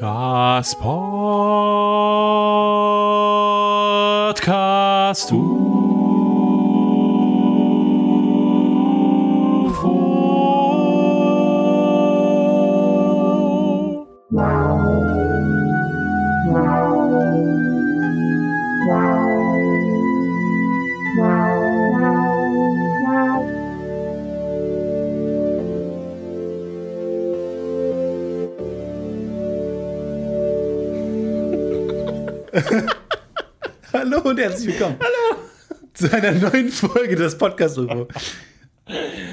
Das Podcast UFO. Hallo und herzlich willkommen. Hallo. Zu einer neuen Folge des Podcast UFO.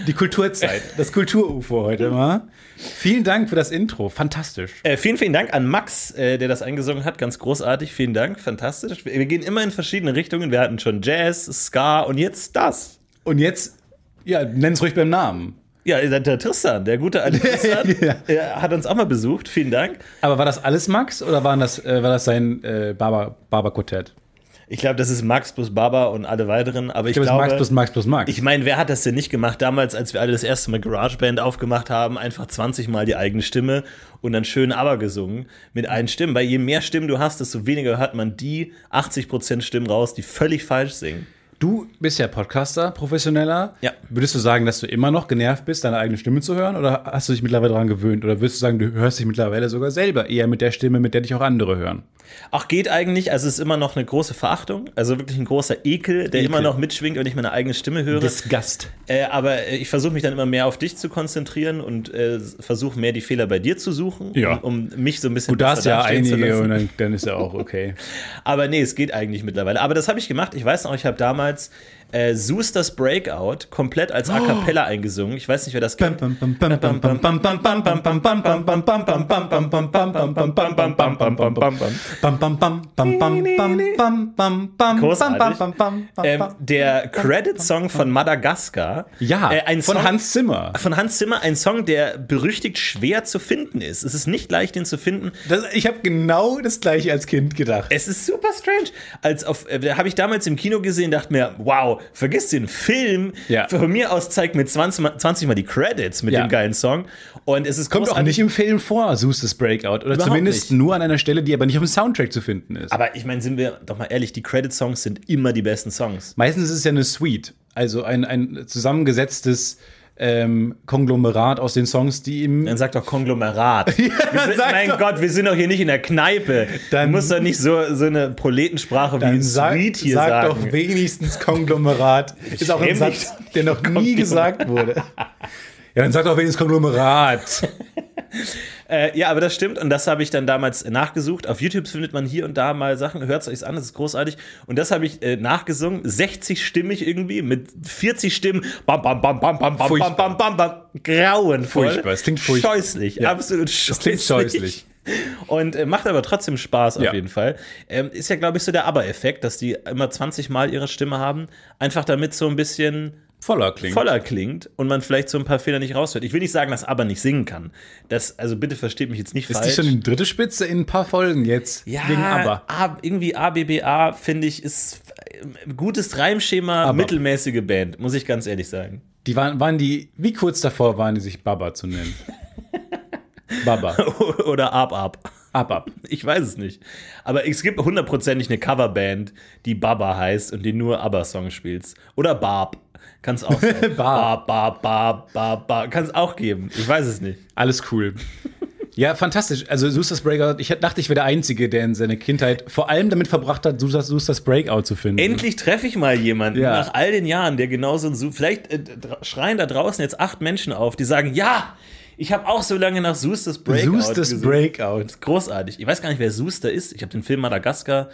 Die Kulturzeit, das Kultur-UFO heute mal. Vielen Dank für das Intro, fantastisch. Äh, vielen, vielen Dank an Max, äh, der das eingesungen hat. Ganz großartig. Vielen Dank, fantastisch. Wir, wir gehen immer in verschiedene Richtungen. Wir hatten schon Jazz, Ska und jetzt das. Und jetzt, ja, nenn es ruhig beim Namen. Ja, der Tristan, der gute alte Tristan, Ja. er hat uns auch mal besucht. Vielen Dank. Aber war das alles Max oder waren das, äh, war das sein äh, Barber, Barber-Quartett? Ich glaube, das ist Max plus Baba und alle weiteren. Aber ich, Ich glaube, es ist glaube, Max plus Max plus Max. ich meine, wer hat das denn nicht gemacht damals, als wir alle das erste Mal GarageBand aufgemacht haben? Einfach 20 Mal die eigene Stimme und dann schön aber gesungen mit allen Stimmen. Weil je mehr Stimmen du hast, desto weniger hört man die 80% Stimmen raus, die völlig falsch singen. du bist ja Podcaster, professioneller. Würdest du sagen, dass du immer noch genervt bist, deine eigene Stimme zu hören? Oder hast du dich mittlerweile daran gewöhnt? Oder würdest du sagen, du hörst dich mittlerweile sogar selber eher mit der Stimme, mit der dich auch andere hören? Ach, geht eigentlich. Also es ist immer noch eine große Verachtung. Also wirklich ein großer Ekel, der Ekel. immer noch mitschwingt, wenn ich meine eigene Stimme höre. Disgust. Äh, aber äh, ich versuche mich dann immer mehr auf dich zu konzentrieren und äh, versuche mehr die Fehler bei dir zu suchen, Ja. um, um mich so ein bisschen Gut, da hast besser ja einige und dann, dann ist ja auch okay. Aber nee, es geht eigentlich mittlerweile. Aber das habe ich gemacht. Ich weiß noch, ich habe damals äh, Soosters Breakout komplett als A Cappella eingesungen. Ich weiß nicht, wer das kennt. Großartig. Ähm, der Credit-Song von Madagaskar. Ja, äh, ein von Song, Hans Zimmer. Von Hans Zimmer, ein Song, der berüchtigt schwer zu finden ist. Es ist nicht leicht, den zu finden. Das, ich habe genau das gleiche als Kind gedacht. Es ist super strange. Als auf, äh, habe ich damals im Kino gesehen, dachte mir, wow, vergiss den Film. Ja. Von mir aus zeigt mir 20 mal, 20 mal die Credits mit Ja. dem geilen Song. Und es ist Kommt auch nicht im Film vor, Soostes Breakout. Oder zumindest nicht. nur an einer Stelle, die aber nicht auf dem Soundtrack zu finden ist. Aber ich meine, sind wir doch mal ehrlich, die Credit-Songs sind immer die besten Songs. Meistens ist es ja eine Suite. Also ein, ein zusammengesetztes ähm, Konglomerat aus den Songs, die ihm. Dann sag doch Konglomerat. wir sind, sag mein doch. Gott, wir sind doch hier nicht in der Kneipe. Dann- du musst doch nicht so, so eine Proletensprache wie sag, Sweet hier sag sagen. doch wenigstens Konglomerat. Ist auch ein Satz, der noch nie gesagt wurde. Ja, dann sag doch wenigstens Konglomerat. Äh, ja, aber das stimmt und das habe ich dann damals nachgesucht. Auf YouTube findet man hier und da mal Sachen, hört es euch an, das ist großartig. Und das habe ich äh, nachgesungen, 60-stimmig irgendwie, mit 40 Stimmen. Bam, bam, bam, bam, bam, bam, Furchtbar. bam, bam, bam, bam. Grauenvoll. Furchtbar, es klingt furchtbar. Scheußlich, Ja. absolut scheußlich. Es klingt scheußlich. Und äh, macht aber trotzdem Spaß auf Ja. jeden Fall. Ähm, ist ja, glaube ich, so der Aber-Effekt, dass die immer 20 Mal ihre Stimme haben, einfach damit so ein bisschen Voller klingt. voller klingt und man vielleicht so ein paar Fehler nicht raushört. Ich will nicht sagen, dass Aber nicht singen kann. Das, also bitte versteht mich jetzt nicht Ist falsch. die schon die dritte Spitze in ein paar Folgen jetzt? ja, Wegen Aber. A, irgendwie ABBA, finde ich, ist äh, gutes Reimschema, Aber. mittelmäßige Band, muss ich ganz ehrlich sagen. Die waren, waren die, wie kurz davor waren die, sich Baba zu nennen? Baba. Oder Ab Ab. Ab, ab. Ich weiß es nicht. Aber es gibt hundertprozentig eine Coverband, die Baba heißt und die nur ABBA-Songs spielt. Oder Barb. Kann es auch sein. Barb, Barb, Barb, Barb, Barb. Kann es auch geben. Ich weiß es nicht. Alles cool. Ja, fantastisch. Also Sustas Breakout, ich dachte, ich wäre der Einzige, der in seiner Kindheit vor allem damit verbracht hat, Sustas, Sustas Breakout zu finden. Endlich treffe ich mal jemanden Ja. nach all den Jahren, der genauso ein Vielleicht äh, schreien da draußen jetzt acht Menschen auf, die sagen: Ja, ich habe auch so lange nach Sustas Breakout Sustas. Breakout. Großartig. Ich weiß gar nicht, wer Suster ist. Ich habe den Film Madagaskar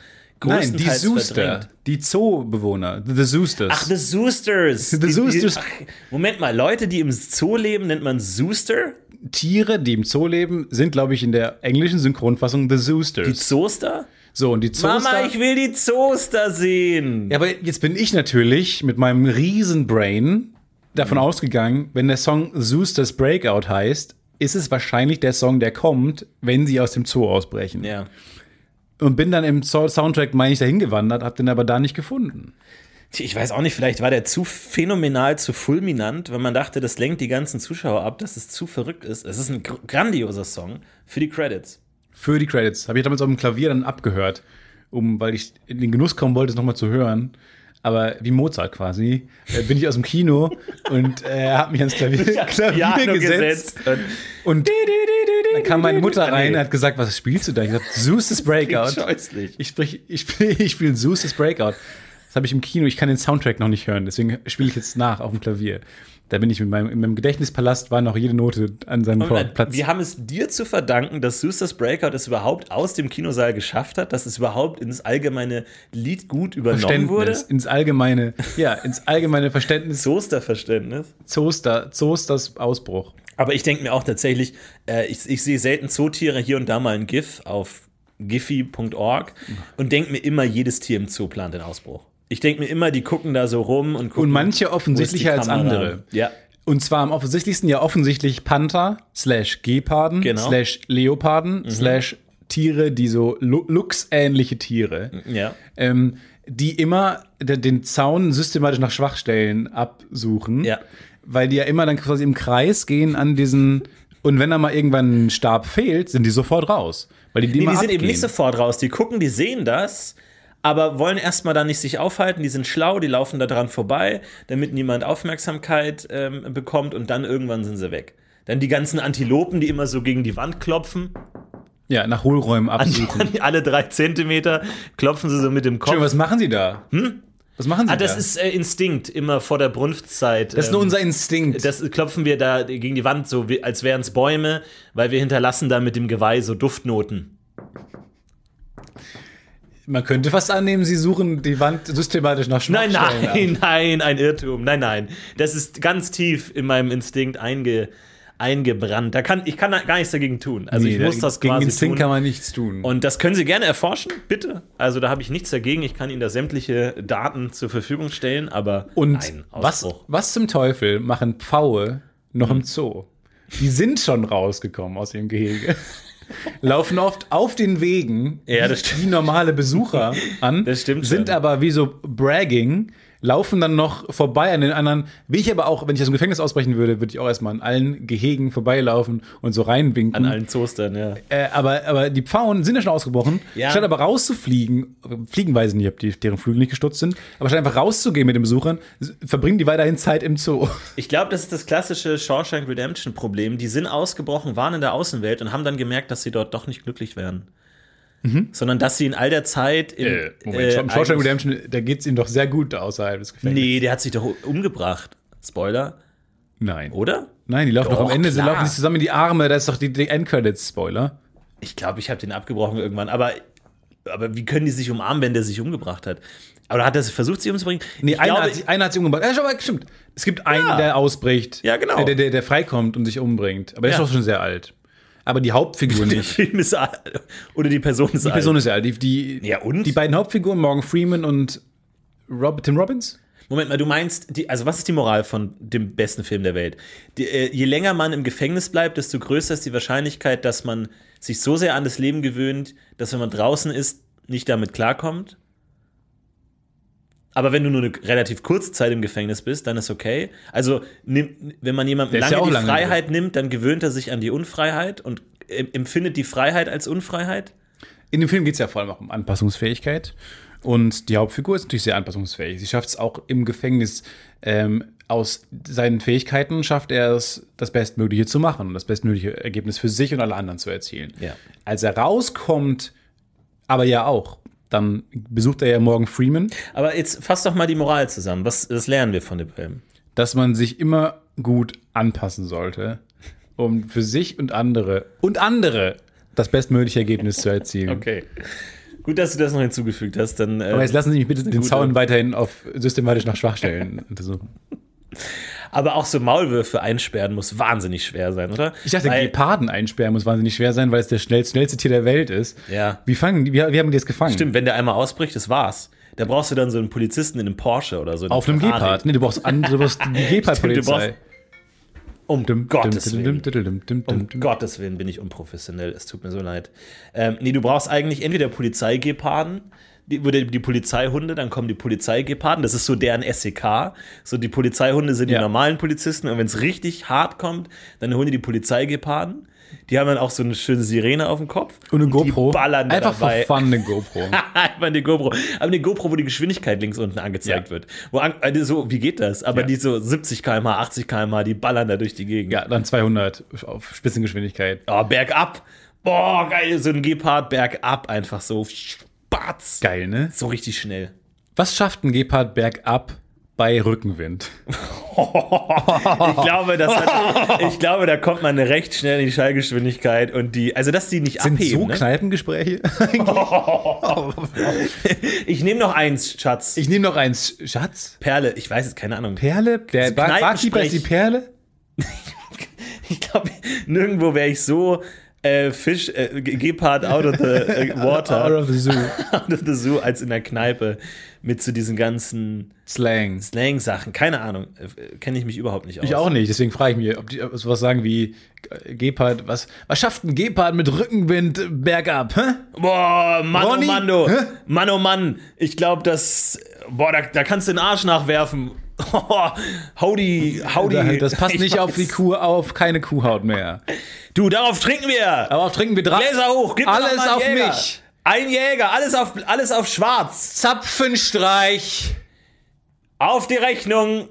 Nein, die verdrängt. Die Zoobewohner. The Zoosters. Ach, The Zoosters. The Die- die- Zoosters. Moment mal, Leute, die im Zoo leben, nennt man Zooster? Tiere, die im Zoo leben, sind, glaube ich, in der englischen Synchronfassung The Die Zoosters. Zooster? So, und die Zooster. Mama, ich will die Zooster sehen. Ja, aber jetzt bin ich natürlich mit meinem riesen Brain davon Mhm. ausgegangen, wenn der Song Zoosters Breakout heißt, ist es wahrscheinlich der Song, der kommt, wenn sie aus dem Zoo ausbrechen. Ja. Und bin dann im Soundtrack, meine ich, dahin gewandert, hab den aber da nicht gefunden. Ich weiß auch nicht, vielleicht war der zu phänomenal, zu fulminant, weil man dachte, das lenkt die ganzen Zuschauer ab, dass es zu verrückt ist. Es ist ein gr- grandioser Song für die Credits. Für die Credits. Habe ich damals auf dem Klavier dann abgehört, um, weil ich in den Genuss kommen wollte, es nochmal zu hören. Aber wie Mozart quasi, äh, bin ich aus dem Kino und äh, habe mich ans Klavier, Klavier Piano gesetzt. Und Und dann kam meine Mutter rein und hat gesagt, was spielst du da? Ich habe gesagt, Zeus' Breakout. Ich, sprich, ich spiele ich spiel Zeus' Breakout. Das habe ich im Kino, ich kann den Soundtrack noch nicht hören, deswegen spiele ich jetzt nach auf dem Klavier. Da bin ich mit meinem, in meinem Gedächtnispalast, war noch jede Note an seinem Und Platz. wir haben es dir zu verdanken, dass Sustas Breakout es überhaupt aus dem Kinosaal geschafft hat, dass es überhaupt ins allgemeine Lied gut übernommen wurde. Ins allgemeine, ja, ins allgemeine Verständnis Zoster-Verständnis. Zoster, Zosters Ausbruch. Aber ich denke mir auch tatsächlich, äh, ich, ich sehe selten Zootiere, hier und da mal ein GIF auf giphy.org und denke mir immer, jedes Tier im Zoo plant den Ausbruch. Ich denke mir immer, die gucken da so rum und gucken. Und manche offensichtlicher als andere. Ja. Und zwar am offensichtlichsten ja offensichtlich Panther slash Geparden Genau. slash Leoparden slash Tiere, die so Lu- Luchsähnliche Tiere, Ja. ähm, die immer de- den Zaun systematisch nach Schwachstellen absuchen, Ja. weil die ja immer dann quasi im Kreis gehen an diesen und wenn da mal irgendwann ein Stab fehlt, sind die sofort raus, weil die, die Nee, die sind eben abgehen. nicht sofort raus. Die gucken, die sehen das, aber wollen erstmal da nicht sich aufhalten. Die sind schlau, die laufen da dran vorbei, damit niemand Aufmerksamkeit ähm, bekommt und dann irgendwann sind sie weg. Dann die ganzen Antilopen, die immer so gegen die Wand klopfen. ja, nach Hohlräumen absuchen. Alle drei Zentimeter klopfen sie so mit dem Kopf. Was machen sie da? Was machen sie Ah, das da? ist äh, Instinkt, immer vor der Brunftzeit. das ist nur ähm, unser Instinkt. das klopfen wir da gegen die Wand, so wie, als wären es Bäume, weil wir hinterlassen da mit dem Geweih so Duftnoten. Man könnte fast annehmen, sie suchen die Wand systematisch nach Nein, Schwachstellen ab. nein, nein, ein Irrtum. Nein, nein. Das ist ganz tief in meinem Instinkt einge, eingebrannt. Da kann, ich kann da gar nichts dagegen tun. Also ich Nee, muss das gegen quasi Instinkt tun. kann man nichts tun. Und das können Sie gerne erforschen, bitte. Also da habe ich nichts dagegen. Ich kann Ihnen da sämtliche Daten zur Verfügung stellen, aber Und nein, was, was zum Teufel machen Pfaue noch im Zoo? Die sind schon rausgekommen aus ihrem Gehege. Laufen oft auf den Wegen Ja, stimmt. wie normale Besucher an, sind schon. aber wie so Bragging laufen dann noch vorbei an den anderen. Wie ich aber auch, wenn ich aus dem Gefängnis ausbrechen würde, würde ich auch erstmal an allen Gehegen vorbeilaufen und so reinwinken. An allen Zoostern, ja. Äh, aber, aber die Pfauen sind ja schon ausgebrochen. Ja. Statt aber rauszufliegen, fliegen weiß ich nicht, ob die, deren Flügel nicht gestutzt sind, aber statt einfach rauszugehen mit den Besuchern, verbringen die weiterhin Zeit im Zoo. Ich glaube, das ist das klassische Shawshank Redemption Problem. Die sind ausgebrochen, waren in der Außenwelt und haben dann gemerkt, dass sie dort doch nicht glücklich wären. Sondern dass sie in all der Zeit. In, Äh, Moment, äh, Shawshank Redemption, da geht es ihm doch sehr gut außerhalb des Gefängnisses. Nee, der hat sich doch umgebracht. Spoiler, Nein. oder? Nein, die laufen doch, Doch, am Ende, sie klar. laufen sich zusammen in die Arme, da ist doch die, die Endcredits-Spoiler. Ich glaube, ich habe den abgebrochen irgendwann. Aber, aber wie können die sich umarmen, wenn der sich umgebracht hat? Aber hat er versucht, sie umzubringen? Nee, ich einer, glaube, hat, sich- einer hat sich umgebracht. Ja, aber stimmt. Es gibt einen, Ja. der ausbricht. Ja, genau. Der, der, der freikommt und sich umbringt. Aber der Ja. ist doch schon sehr alt. Aber die Hauptfigur der nicht. Film ist alt. Oder die Person ist Die Person ist alt. Die, die, Ja, und? die beiden Hauptfiguren, Morgan Freeman und Rob, Tim Robbins? Moment mal, du meinst, die, also was ist die Moral von dem besten Film der Welt? Die, äh, je länger man im Gefängnis bleibt, desto größer ist die Wahrscheinlichkeit, dass man sich so sehr an das Leben gewöhnt, dass wenn man draußen ist, nicht damit klarkommt. Aber wenn du nur eine relativ kurze Zeit im Gefängnis bist, dann ist okay. Also nimm, wenn man jemandem lange ja die lange Freiheit nimmt, dann gewöhnt er sich an die Unfreiheit und empfindet die Freiheit als Unfreiheit. In dem Film geht es ja vor allem auch um Anpassungsfähigkeit. Und die Hauptfigur ist natürlich sehr anpassungsfähig. Sie schafft es auch im Gefängnis ähm, aus seinen Fähigkeiten, schafft er es, das Bestmögliche zu machen und das bestmögliche Ergebnis für sich und alle anderen zu erzielen. Ja. Als er rauskommt, aber ja auch, dann besucht er ja Morgan Freeman, Aber jetzt fass doch mal die Moral zusammen. Was das lernen wir von dem Film? dass man sich immer gut anpassen sollte, um für sich und andere und andere das bestmögliche Ergebnis zu erzielen. Okay. Gut, dass du das noch hinzugefügt hast. Dann, äh, Aber jetzt lassen Sie mich bitte den Zaun weiterhin auf systematisch nach Schwachstellen untersuchen. Aber auch so Maulwürfe einsperren muss wahnsinnig schwer sein, oder? Ich dachte, Weil- Geparden einsperren muss wahnsinnig schwer sein, weil es der schnell, schnellste Tier der Welt ist. Ja. Wie, fangen, wie, wie haben die das gefangen? Stimmt, wenn der einmal ausbricht, das war's. Da brauchst du dann so einen Polizisten in einem Porsche oder so. Auf einem. Gepard. Nee, du brauchst, an, du brauchst die Gepard-Polizei. Um Gottes Dim, Willen. dim, Um. Gottes Willen bin ich unprofessionell. Es tut mir so leid. Ähm, nee, du brauchst eigentlich entweder Polizeigeparden, die, wo die, die Polizeihunde, dann kommen die Polizeigeparden. Das ist so deren SEK. So die Polizeihunde sind die Ja. normalen Polizisten. Und wenn es richtig hart kommt, dann holen die die Polizeigeparden. Die haben dann auch so eine schöne Sirene auf dem Kopf. Und eine GoPro. Die ballern Einfach dabei. for fun eine GoPro. Einfach eine GoPro. Aber eine GoPro, wo die Geschwindigkeit links unten angezeigt Ja. wird. Wo an, also so, wie geht das? Aber Ja. die so 70 km/h, 80 km/h, die ballern da durch die Gegend. ja, dann 200 auf Spitzengeschwindigkeit. Oh, bergab. Boah, geil, so ein Gepard bergab einfach so. Spatz. Geil, ne? So richtig schnell. Was schafft ein Gepard bergab bei Rückenwind? Ich glaube, das hat, ich glaube, da kommt man recht schnell in die Schallgeschwindigkeit und die, also dass die nicht Sind abheben. so ne? Kneipengespräche? Ich nehme noch eins, Schatz. Ich nehme noch eins. Schatz? Perle, ich weiß es, keine Ahnung. Perle? Der Barkeeper ist die. Perle? Ich glaube, nirgendwo wäre ich so äh, Fisch, äh, Ge- Gepard out of the äh, water, Out of the zoo. out of the zoo, als in der Kneipe mit so diesen ganzen Slang. Slang-Sachen. Keine Ahnung, äh, kenne ich mich überhaupt nicht aus. Ich auch nicht, deswegen frage ich mich, ob die sowas sagen wie äh, Gepard, was, was schafft ein Gepard mit Rückenwind bergab? Hä? Boah, Mann, Ronny? oh Mann, du. Hä? Mann, oh Mann. Ich glaube, das. Boah, da, da kannst du den Arsch nachwerfen. howdy, howdy. Das passt Ich nicht auf die Kuh, auf keine Kuhhaut mehr. Du, darauf trinken wir. Aber auf trinken wir drei. Gläser hoch, gib Alles auf Jäger. mich. Ein Jäger, alles auf, alles auf schwarz. Zapfenstreich. Auf die Rechnung.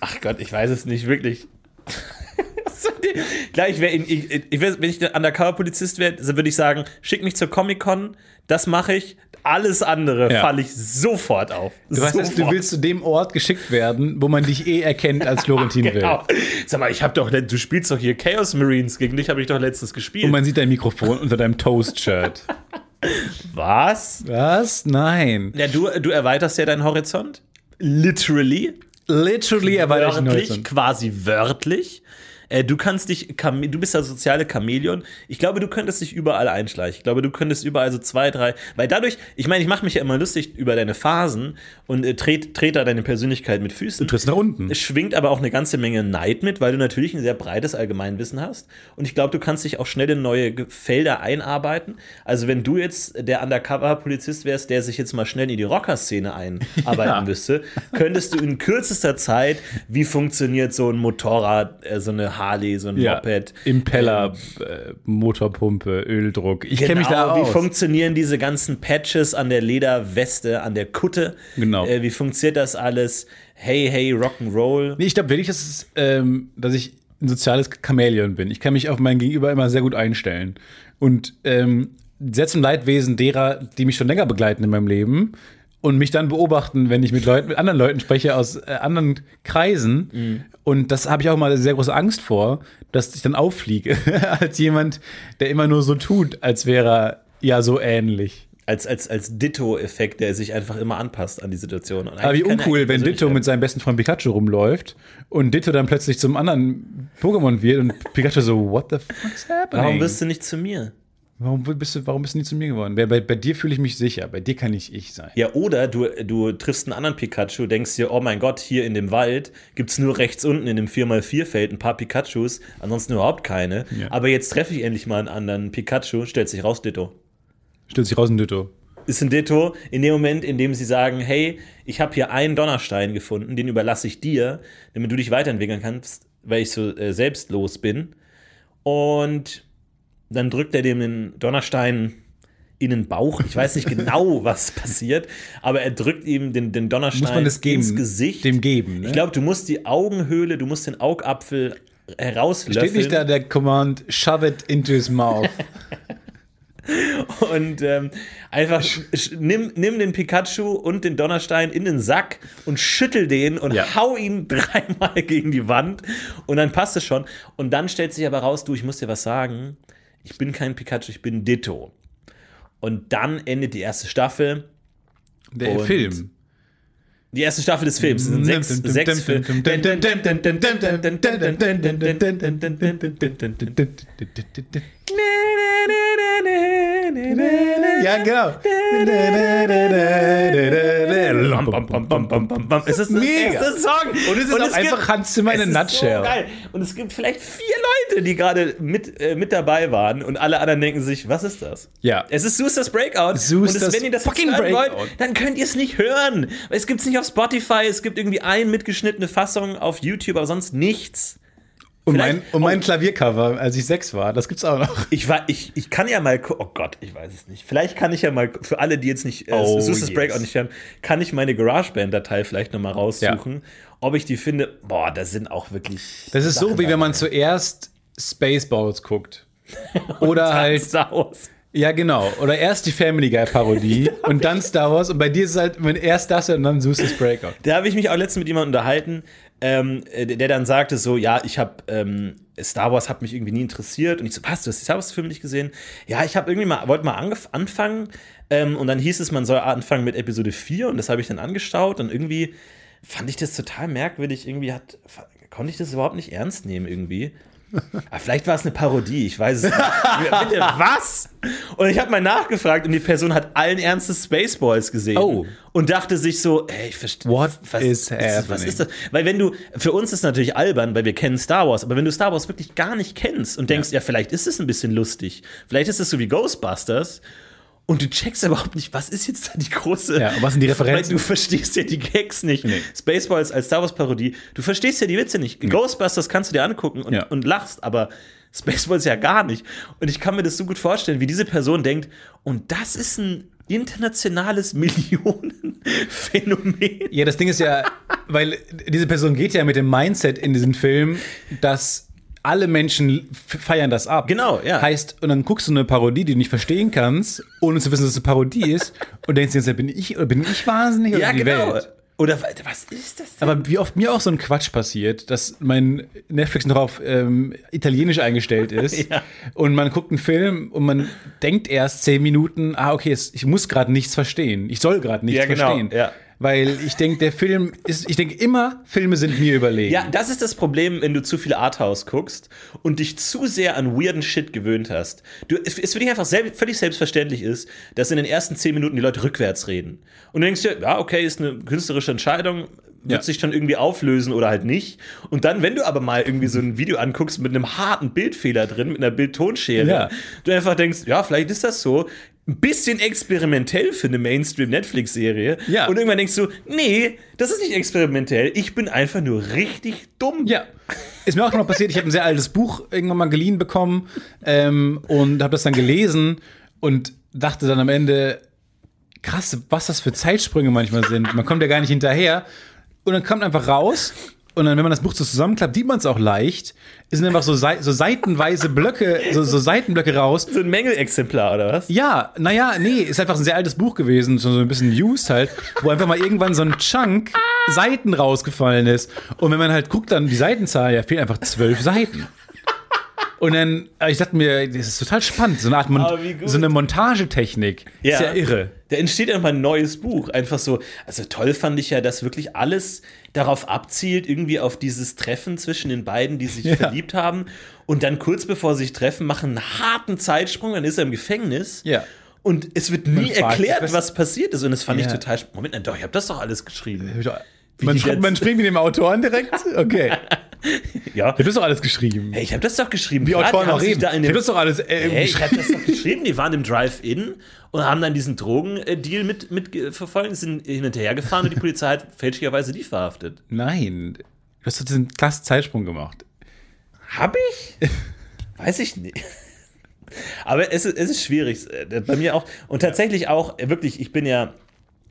Ach Gott, ich weiß es nicht, wirklich. Gleich, wär ich, ich, wenn ich der Undercover-Polizist wäre, dann würde ich sagen, schick mich zur Comic-Con, das mache ich. Alles andere Ja. falle ich sofort auf. Du, weißt, jetzt, du willst zu dem Ort geschickt werden, wo man dich eh erkennt als Florentin Will. Genau. Sag mal, ich habe doch, du spielst doch hier Chaos Marines, gegen dich habe ich doch letztens gespielt. Und man sieht dein Mikrofon unter deinem Toast-Shirt. Was? Was? Nein. Ja, du, du erweiterst ja deinen Horizont. Literally. Literally erweitert ich den Wörtlich, Horizont. quasi wörtlich. Äh, du kannst dich, du bist das soziale Chamäleon. Ich glaube, du könntest dich überall einschleichen. Ich glaube, du könntest überall so zwei, drei, weil dadurch, ich meine, ich mache mich ja immer lustig über deine Phasen und äh, tret, tret da deine Persönlichkeit mit Füßen. Du trittst nach unten. Es schwingt aber auch eine ganze Menge Neid mit, weil du natürlich ein sehr breites Allgemeinwissen hast. Und ich glaube, du kannst dich auch schnell in neue Felder einarbeiten. Also wenn du jetzt der Undercover-Polizist wärst, der sich jetzt mal schnell in die Rocker-Szene einarbeiten Ja. müsste, könntest du in kürzester Zeit, wie funktioniert so ein Motorrad, äh, so eine Harley, so ein Moped, Impeller, äh, Motorpumpe, Öldruck. Ich kenne mich da Genau, wie aus. funktionieren diese ganzen Patches an der Lederweste, an der Kutte? Genau. Äh, wie funktioniert das alles? Hey, hey, Rock'n'Roll. Nee, ich glaube wirklich, dass, es, ähm, dass ich ein soziales Chamäleon bin. Ich kann mich auf mein Gegenüber immer sehr gut einstellen. Und ähm, sehr zum Leidwesen derer, die mich schon länger begleiten in meinem Leben und mich dann beobachten, wenn ich mit Leuten, mit anderen Leuten spreche aus äh, anderen Kreisen. Und das habe ich auch mal sehr große Angst vor, dass ich dann auffliege als jemand, der immer nur so tut, als wäre er ja so ähnlich. Als, als, als Ditto-Effekt, der sich einfach immer anpasst an die Situation. Aber wie uncool, wenn Ditto Persönlichkeit. mit seinem besten Freund Pikachu rumläuft und Ditto dann plötzlich zum anderen Pokémon wird und Pikachu so, what the fuck's happening? Warum wirst du nicht zu mir? Warum bist du, warum bist du nie zu mir geworden? Bei, bei, bei dir fühle ich mich sicher, bei dir kann ich ich sein. Ja, oder du, du triffst einen anderen Pikachu, denkst dir, oh mein Gott, hier in dem Wald gibt es nur rechts unten in dem 4x4-Feld ein paar Pikachus, ansonsten überhaupt keine. Ja. Aber jetzt treffe ich endlich mal einen anderen Pikachu, stellt sich raus, Ditto. Stellt sich raus ein Ditto. ist ein Ditto in dem Moment, in dem sie sagen, hey, ich habe hier einen Donnerstein gefunden, den überlasse ich dir, damit du dich weiterentwickeln kannst, weil ich so äh, selbstlos bin. Und dann drückt er dem den Donnerstein in den Bauch. Ich weiß nicht genau, was passiert, aber er drückt ihm den, den Donnerstein Muss man das geben? ins Gesicht. Dem geben, ne? Ich glaube, du musst die Augenhöhle, du musst den Augapfel herauslöffeln. Steht nicht da der Command, shove it into his mouth. Und ähm, einfach nimm, nimm den Pikachu und den Donnerstein in den Sack und schüttel den und Ja. hau ihn dreimal gegen die Wand und dann passt es schon. Und dann stellt sich aber raus, du, ich muss dir was sagen, ich bin kein Pikachu, ich bin Ditto. Und dann endet die erste Staffel. Der Film. Die erste Staffel des Films. Es sind sechs, sechs Filme. Ja, genau. Es ist Mega. der erste Song. Und es ist auch einfach Hans Zimmer in es a nutshell. So geil. Und es gibt vielleicht vier Leute, die gerade mit, äh, mit dabei waren und alle anderen denken sich, was ist das? Ja. Es ist Suster's Breakout. Suster's und es, wenn ihr das fucking hören wollt, dann könnt ihr es nicht hören. Es gibt es nicht auf Spotify, es gibt irgendwie ein mitgeschnittene Fassung auf YouTube, aber sonst nichts. Und Vielleicht- mein, und mein Klaviercover, als ich sechs war, das gibt's auch noch. Ich, war, ich, ich kann ja mal, oh Gott, ich weiß es nicht. Vielleicht kann ich ja mal, für alle, die jetzt nicht äh, Oh, Suster's yes. Breakout nicht hören, kann ich meine GarageBand-Datei vielleicht nochmal raussuchen, ob ich die finde. Boah, da sind auch wirklich. Das ist so, Sachen wie wenn man zuerst Spaceballs guckt. Oder halt, Star Wars. ja genau, oder erst die Family Guy Parodie und dann Star Wars und bei dir ist es halt, wenn erst das und dann Zeus' Breakout. Da habe ich mich auch letztens mit jemandem unterhalten, ähm, äh, der dann sagte so, ja, ich habe ähm, Star Wars hat mich irgendwie nie interessiert. Und ich so, was, du hast die Star Wars Filme nicht gesehen? Ja, ich habe irgendwie mal wollte mal anfangen. Ähm, und dann hieß es, man soll anfangen mit Episode 4 und das habe ich dann angestaut und irgendwie fand ich das total merkwürdig, irgendwie hat konnte ich das überhaupt nicht ernst nehmen irgendwie. Aber vielleicht war es eine Parodie, ich weiß es nicht. Bitte, was? Und ich habe mal nachgefragt und die Person hat allen Ernstes Spaceballs gesehen. Oh. Und dachte sich so, ey, ich verstehe. What was, is was happening? ist das? Weil wenn du, für uns ist es natürlich albern, weil wir kennen Star Wars, aber wenn du Star Wars wirklich gar nicht kennst und denkst, ja, vielleicht ist es ein bisschen lustig, vielleicht ist es so wie Ghostbusters und du checkst überhaupt nicht, was ist jetzt da die große. Ja, was sind die Referenzen? Weil du verstehst ja die Gags nicht. Spaceballs als Star Wars Parodie, du verstehst ja die Witze nicht. Ghostbusters kannst du dir angucken und, Ja. und lachst, aber Spaceballs ja gar nicht. Und ich kann mir das so gut vorstellen, wie diese Person denkt, und das ist ein internationales Millionenphänomen. Ja, das Ding ist ja, weil diese Person geht ja mit dem Mindset in diesen Film, dass alle Menschen feiern das ab. Genau, ja. Heißt, und dann guckst du eine Parodie, die du nicht verstehen kannst, ohne zu wissen, dass es eine Parodie ist, und denkst dir, bin ich, oder bin ich wahnsinnig oder Ja, die genau. Welt? Oder wa- was ist das denn? Aber wie oft mir auch so ein Quatsch passiert, dass mein Netflix noch auf ähm, Italienisch eingestellt ist Ja. und man guckt einen Film und man denkt erst zehn Minuten, ah, okay, ich muss gerade nichts verstehen. Ich soll gerade nichts Ja, genau, verstehen. ja. Weil ich denke, der Film ist, ich denke immer, Filme sind mir überlegen. Ja, das ist das Problem, wenn du zu viel Arthouse guckst und dich zu sehr an weirden Shit gewöhnt hast. Du, es, es für dich einfach selb, völlig selbstverständlich ist, dass in den ersten zehn Minuten die Leute rückwärts reden. Und du denkst dir, ja, okay, ist eine künstlerische Entscheidung, wird Ja. sich schon irgendwie auflösen oder halt nicht. Und dann, wenn du aber mal irgendwie so ein Video anguckst mit einem harten Bildfehler drin, mit einer Bildtonschere, Ja. du einfach denkst, ja, vielleicht ist das so. Ein bisschen experimentell für eine Mainstream-Netflix-Serie. Ja. Und irgendwann denkst du, nee, das ist nicht experimentell. Ich bin einfach nur richtig dumm. Ja. Ist mir auch mal passiert, ich habe ein sehr altes Buch irgendwann mal geliehen bekommen ähm, und habe das dann gelesen und dachte dann am Ende, krass, was das für Zeitsprünge manchmal sind. Man kommt ja gar nicht hinterher. Und dann kommt einfach raus. Und dann, wenn man das Buch so zusammenklappt, sieht man es auch leicht. Es sind einfach so, so seitenweise Blöcke, so, so Seitenblöcke raus. So ein Mängelexemplar, oder was? Ja, naja, nee, ist einfach ein sehr altes Buch gewesen, so so ein bisschen used halt, wo einfach mal irgendwann so ein Chunk Seiten rausgefallen ist. Und wenn man halt guckt, dann die Seitenzahl, ja, fehlen einfach zwölf Seiten. Und dann, ich dachte mir, das ist total spannend, so eine Art, Mon gut. so eine Montagetechnik. Ist ja irre. Da entsteht einfach ein neues Buch. Einfach so. Also toll fand ich ja, dass wirklich alles darauf abzielt, irgendwie auf dieses Treffen zwischen den beiden, die sich verliebt haben. Und dann kurz bevor sie sich treffen, machen einen harten Zeitsprung, dann ist er im Gefängnis. Ja. Und es wird nie erklärt, was- was passiert ist. Und das fand ich Ja. total. sp- Moment, doch, ich habe das doch alles geschrieben. Man, man springt mit dem Autoren direkt? Okay. Ja. Du hast doch alles geschrieben. Hey, ich habe das doch geschrieben. Wie Autoren auch reden. Da in Ich dem hab das doch alles äh, Hey, ich geschrieben. habe das doch geschrieben. Die waren im Drive-In und haben dann diesen Drogendeal mit, mit ge- verfolgt, sind hin und her gefahren und die Polizei hat fälschlicherweise die verhaftet. Nein. Du hast doch diesen klassen Zeitsprung gemacht. Hab ich? Weiß ich nicht. Aber es ist, es ist schwierig. äh, Bei mir auch. Und tatsächlich auch, äh, wirklich, ich bin ja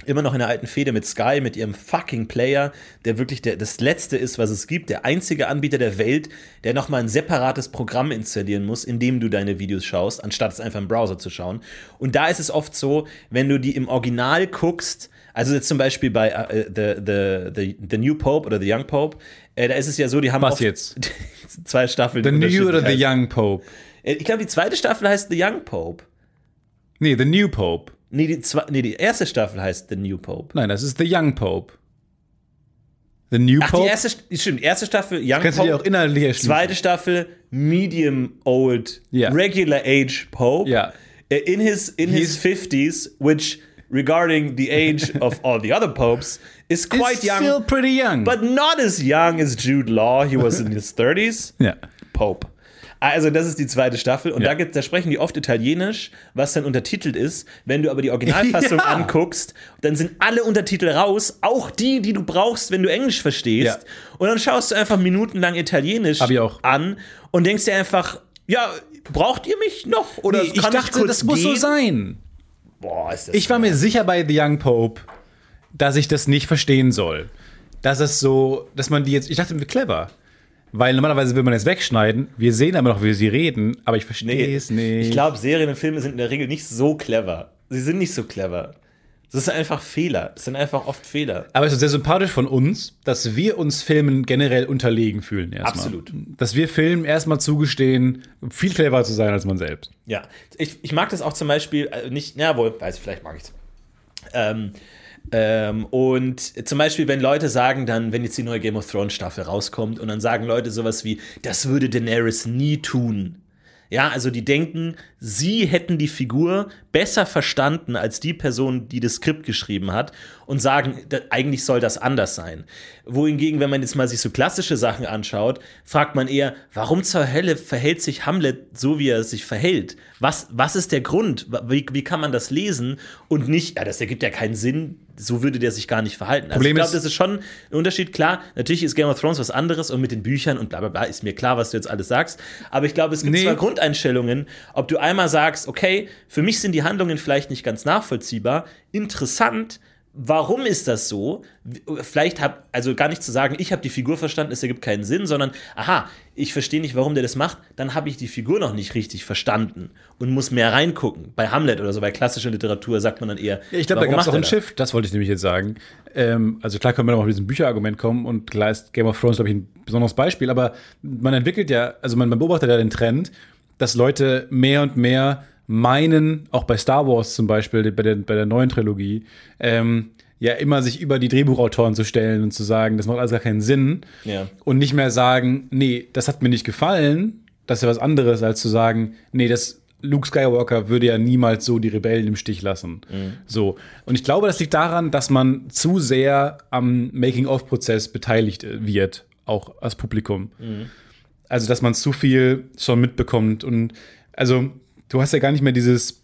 immer noch in der alten Fehde mit Sky, mit ihrem fucking Player, der wirklich der, das Letzte ist, was es gibt. Der einzige Anbieter der Welt, der nochmal ein separates Programm installieren muss, in dem du deine Videos schaust, anstatt es einfach im Browser zu schauen. Und da ist es oft so, wenn du die im Original guckst, also jetzt zum Beispiel bei äh, the, the, the, the New Pope oder The Young Pope, äh, da ist es ja so, die haben Was jetzt? zwei Staffeln. The New oder The. Young Pope? Äh, Ich glaube, die zweite Staffel heißt The Young Pope. Nee, The New Pope. Nee, die, zwei, nee, die erste Staffel heißt The New Pope. Nein, das ist The Young Pope. The New Ach, Pope? die erste, stimmt, erste Staffel Young kannst du dir auch Pope. inhaltlich erschließen. Zweite Staffel Medium Old, Ja. Regular Age Pope. Ja. Äh, In his, in his 50s, which regarding the age of all the other popes is quite It's young, still pretty young. but not as young as Jude Law. He was in his 30s. ja. Pope. Also das ist die zweite Staffel und Ja. da, gibt, da sprechen die oft Italienisch, was dann untertitelt ist. Wenn du aber die Originalfassung Ja. anguckst, dann sind alle Untertitel raus, auch die, die du brauchst, wenn du Englisch verstehst. Ja. Und dann schaust du einfach minutenlang Italienisch ich an und denkst dir einfach, ja, braucht ihr mich noch? Oder Nee, ich dachte, kurz das muss so gehen? sein. Boah, ist das Ich war mir sicher bei The Young Pope, dass ich das nicht verstehen soll. Dass es so, dass man die jetzt, ich dachte, clever. Weil normalerweise will man es wegschneiden. Wir sehen aber noch, wie sie reden, aber ich verstehe Nee, es nicht. Ich glaube, Serien und Filme sind in der Regel nicht so clever. Sie sind nicht so clever. Das sind einfach Fehler. Das sind einfach oft Fehler. Aber es ist sehr sympathisch von uns, dass wir uns Filmen generell unterlegen fühlen. Erstmal. Absolut. Dass wir Filmen erstmal zugestehen, viel cleverer zu sein als man selbst. Ja, ich, ich mag das auch zum Beispiel äh, nicht, na wohl, weiß ich, vielleicht mag ich es. Ähm, ähm, und zum Beispiel, wenn Leute sagen dann, wenn jetzt die neue Game of Thrones Staffel rauskommt und dann sagen Leute sowas wie, das würde Daenerys nie tun. Ja, also die denken, sie hätten die Figur besser verstanden als die Person, die das Skript geschrieben hat und sagen, eigentlich soll das anders sein. Wohingegen, wenn man jetzt mal sich so klassische Sachen anschaut, fragt man eher, warum zur Hölle verhält sich Hamlet so, wie er sich verhält? Was, was ist der Grund? Wie, wie kann man das lesen und nicht, ja, das ergibt ja keinen Sinn, so würde der sich gar nicht verhalten. Also Problem ich glaube, das ist schon ein Unterschied. Klar, natürlich ist Game of Thrones was anderes und mit den Büchern und bla bla bla ist mir klar, was du jetzt alles sagst. Aber ich glaube, es gibt Nee. zwei Grundeinstellungen. Ob du einmal sagst, okay, für mich sind die Handlungen vielleicht nicht ganz nachvollziehbar, interessant. Warum ist das so? Vielleicht hab, also gar nicht zu sagen, ich habe die Figur verstanden, es ergibt keinen Sinn, sondern, aha, ich verstehe nicht, warum der das macht, dann habe ich die Figur noch nicht richtig verstanden und muss mehr reingucken. Bei Hamlet oder so, bei klassischer Literatur sagt man dann eher, Ich glaube, da gab es auch ein das? Shift, das wollte ich nämlich jetzt sagen. Ähm, also klar können wir noch auf diesen Bücherargument kommen und klar ist Game of Thrones, glaube ich, ein besonderes Beispiel, aber man entwickelt ja, also man, man beobachtet ja den Trend, dass Leute mehr und mehr meinen, auch bei Star Wars zum Beispiel, bei der, bei der neuen Trilogie, ähm, ja immer sich über die Drehbuchautoren zu stellen und zu sagen, das macht alles gar keinen Sinn. Ja. Und nicht mehr sagen, nee, das hat mir nicht gefallen, das ist ja was anderes, als zu sagen, nee, das Luke Skywalker würde ja niemals so die Rebellen im Stich lassen. So. Und ich glaube, das liegt daran, dass man zu sehr am Making-of-Prozess beteiligt wird, auch als Publikum. Also, dass man zu viel schon mitbekommt. Und also, du hast ja gar nicht mehr dieses,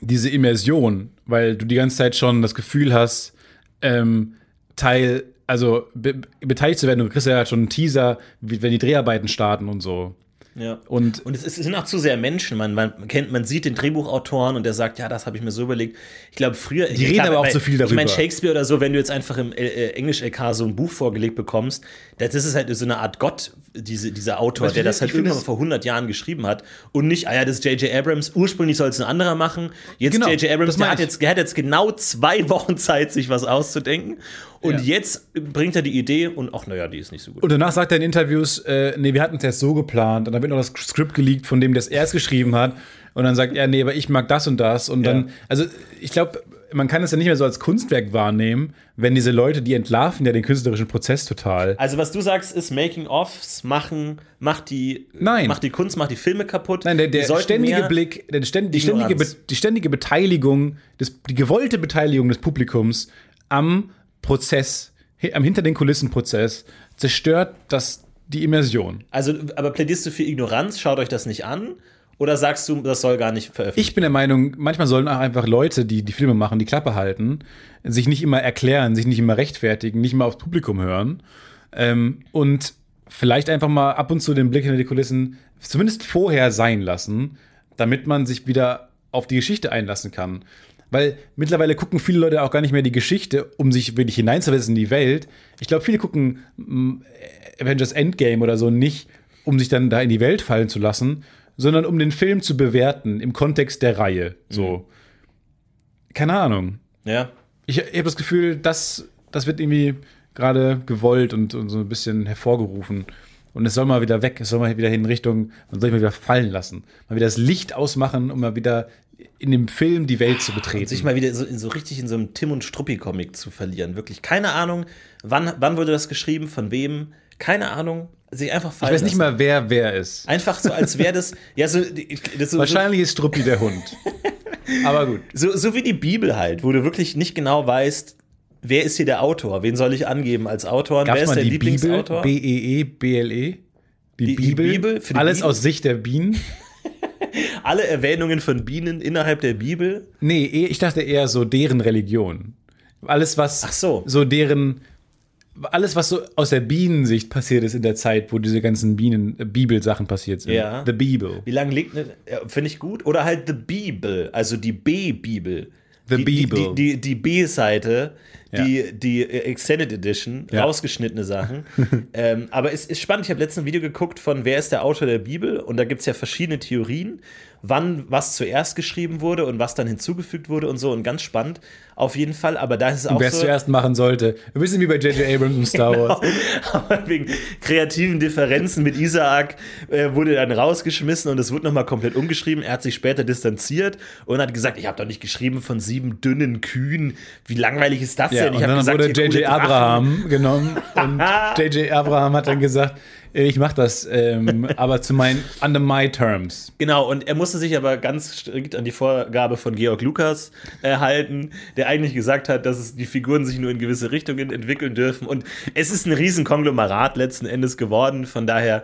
diese Immersion, weil du die ganze Zeit schon das Gefühl hast, ähm, Teil, also be beteiligt zu werden. Du kriegst ja schon einen Teaser, wie, wenn die Dreharbeiten starten und so. Ja. Und Und es, ist- es sind auch zu sehr Menschen. Man, man kennt, man sieht den Drehbuchautoren und der sagt, ja, das habe ich mir so überlegt. Ich glaube, früher. Die reden aber auch zu viel Ich meine, darüber. Shakespeare oder so, wenn du jetzt einfach im äh, äh, Englisch-LK so ein Buch vorgelegt bekommst, das ist halt so eine Art Gott, diese, dieser Autor, der das halt irgendwann vor 100 Jahren geschrieben hat und nicht, ah ja, das ist J.J. Abrams. Ursprünglich soll es ein anderer machen. Jetzt Genau, J.J. Abrams, das der hat, jetzt, der hat jetzt genau zwei Wochen Zeit, sich was auszudenken. Und Ja. jetzt bringt er die Idee und ach, naja, die ist nicht so gut. Und danach sagt er in Interviews, äh, nee, wir hatten es erst so geplant. Und dann wird noch das Skript geleakt, von dem der es erst geschrieben hat. Und dann sagt er, nee, aber ich mag das und das. Und dann, Ja. also ich glaube, man kann es ja nicht mehr so als Kunstwerk wahrnehmen, wenn diese Leute, die entlarven ja den künstlerischen Prozess total. Also was du sagst, ist Making-ofs machen, macht die, Nein. macht die Kunst, macht die Filme kaputt. Nein, der, der ständige Blick, der ständ, die, ständige, die ständige Beteiligung, des, die gewollte Beteiligung des Publikums am Prozess, am hinter den Kulissen Prozess, zerstört das die Immersion. Also, aber plädierst du für Ignoranz? Schaut euch das nicht an? Oder sagst du, das soll gar nicht veröffentlicht Ich bin der Meinung, manchmal sollen auch einfach Leute, die die Filme machen, die Klappe halten, sich nicht immer erklären, sich nicht immer rechtfertigen, nicht immer aufs Publikum hören ähm, und vielleicht einfach mal ab und zu den Blick hinter die Kulissen zumindest vorher sein lassen, damit man sich wieder auf die Geschichte einlassen kann. Weil mittlerweile gucken viele Leute auch gar nicht mehr die Geschichte, um sich wirklich hineinzuversetzen in die Welt. Ich glaube, viele gucken mm, Avengers Endgame oder so nicht, um sich dann da in die Welt fallen zu lassen, sondern um den Film zu bewerten im Kontext der Reihe. So. Keine Ahnung. Ja. Ich, ich habe das Gefühl, das, das wird irgendwie gerade gewollt und, und so ein bisschen hervorgerufen. Und es soll mal wieder weg, es soll mal wieder in Richtung, man soll mal wieder fallen lassen. Mal wieder das Licht ausmachen, um mal wieder in dem Film die Welt zu betreten. Sich mal wieder so, so richtig in so einem Tim und Struppi-Comic zu verlieren. Wirklich keine Ahnung, wann, wann wurde das geschrieben, von wem, keine Ahnung. Sich einfach ich fallen weiß nicht lassen. mal, wer wer ist. Einfach so, als wäre das, ja, so, das so, Wahrscheinlich ist Struppi der Hund. Aber gut. so, so wie die Bibel halt, wo du wirklich nicht genau weißt, wer ist hier der Autor, wen soll ich angeben als Autor, wer ist der die Bibel? Lieblingsautor? B-E-E-B-L-E? Die, die Bibel? Bibel für die Alles Bibel? aus Sicht der Bienen? Alle Erwähnungen von Bienen innerhalb der Bibel. Nee, eh- ich dachte eher so deren Religion. Alles, was Ach so. so deren, alles, was so aus der Bienensicht passiert ist in der Zeit, wo diese ganzen Bienen, äh, Bibelsachen passiert sind. Ja. The Bibel. Wie lange liegt ne? ja, Finde ich gut. Oder halt The Bibel, also die B-Bibel. The die, Bibel. Die, die, die B-Seite, Ja. die, die Extended Edition, Ja. rausgeschnittene Sachen. ähm, aber es ist spannend, ich habe letztens ein Video geguckt von Wer ist der Autor der Bibel? Und da gibt es ja verschiedene Theorien, wann was zuerst geschrieben wurde und was dann hinzugefügt wurde und so. Und ganz spannend auf jeden Fall. Aber da ist es auch Wer es so. zuerst machen sollte. Ein bisschen wie bei J.J. Abrams und Star Wars. Aber wegen kreativen Differenzen mit Isaac äh, wurde dann rausgeschmissen und es wurde nochmal komplett umgeschrieben. Er hat sich später distanziert und hat gesagt, ich habe doch nicht geschrieben von sieben dünnen Kühen. Wie langweilig ist das Ja? Ich und dann gesagt, wurde J.J. Abraham genommen und J.J. Abraham hat dann gesagt, ich mache das, ähm, aber zu meinen, under my terms. Genau, und er musste sich aber ganz strikt an die Vorgabe von Georg Lukas äh, halten, der eigentlich gesagt hat, dass es, die Figuren sich nur in gewisse Richtungen entwickeln dürfen. Und es ist ein riesen Konglomerat letzten Endes geworden. Von daher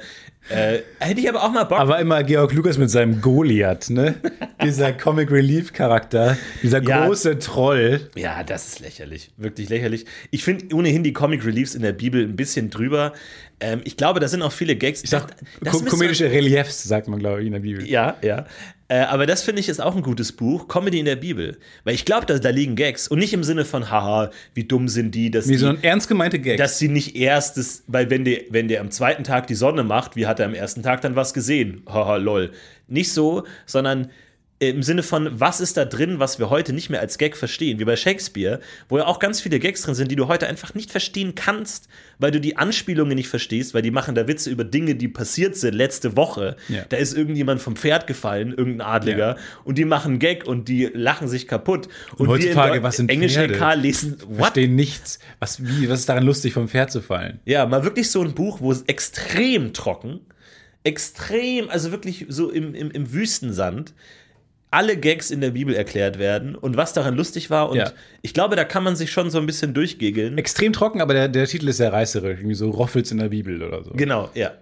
äh, hätte ich aber auch mal Bock. Aber immer Georg Lukas mit seinem Goliath, ne? Dieser Comic Relief Charakter, dieser Ja. große Troll. Ja, das ist lächerlich. Wirklich lächerlich. Ich finde ohnehin die Comic Reliefs in der Bibel ein bisschen drüber. Ähm, ich glaube, da sind auch viele Gags. Ich sag, Das müsste- komedische Reliefs, sagt man, glaube ich, in der Bibel. Ja, ja. Äh, aber das finde ich ist auch ein gutes Buch, Comedy in der Bibel. Weil ich glaube, da, da liegen Gags. Und nicht im Sinne von, haha, wie dumm sind die, dass Wie die, so ein ernst gemeinte Gag. dass sie nicht erst, das, weil wenn der, wenn der am zweiten Tag die Sonne macht, wie hat er am ersten Tag dann was gesehen? Haha, lol. Nicht so, sondern im Sinne von, was ist da drin, was wir heute nicht mehr als Gag verstehen, wie bei Shakespeare, wo ja auch ganz viele Gags drin sind, die du heute einfach nicht verstehen kannst, weil du die Anspielungen nicht verstehst, weil die machen da Witze über Dinge, die passiert sind letzte Woche. Ja. Da ist irgendjemand vom Pferd gefallen, irgendein Adliger, Ja. und die machen Gag und die lachen sich kaputt. Und, heutzutage, wir in was sind Englisch Pferde? LK lesen, what? Verstehen nichts. Was, wie, was ist daran lustig, vom Pferd zu fallen? Ja, mal wirklich so ein Buch, wo es extrem trocken, extrem, also wirklich so im, im, im Wüstensand, alle Gags in der Bibel erklärt werden und was daran lustig war. Und Ja. ich glaube, da kann man sich schon so ein bisschen durchgegeln. Extrem trocken, aber der, der Titel ist sehr reißerisch. Irgendwie so Roffels in der Bibel oder so. Genau, ja.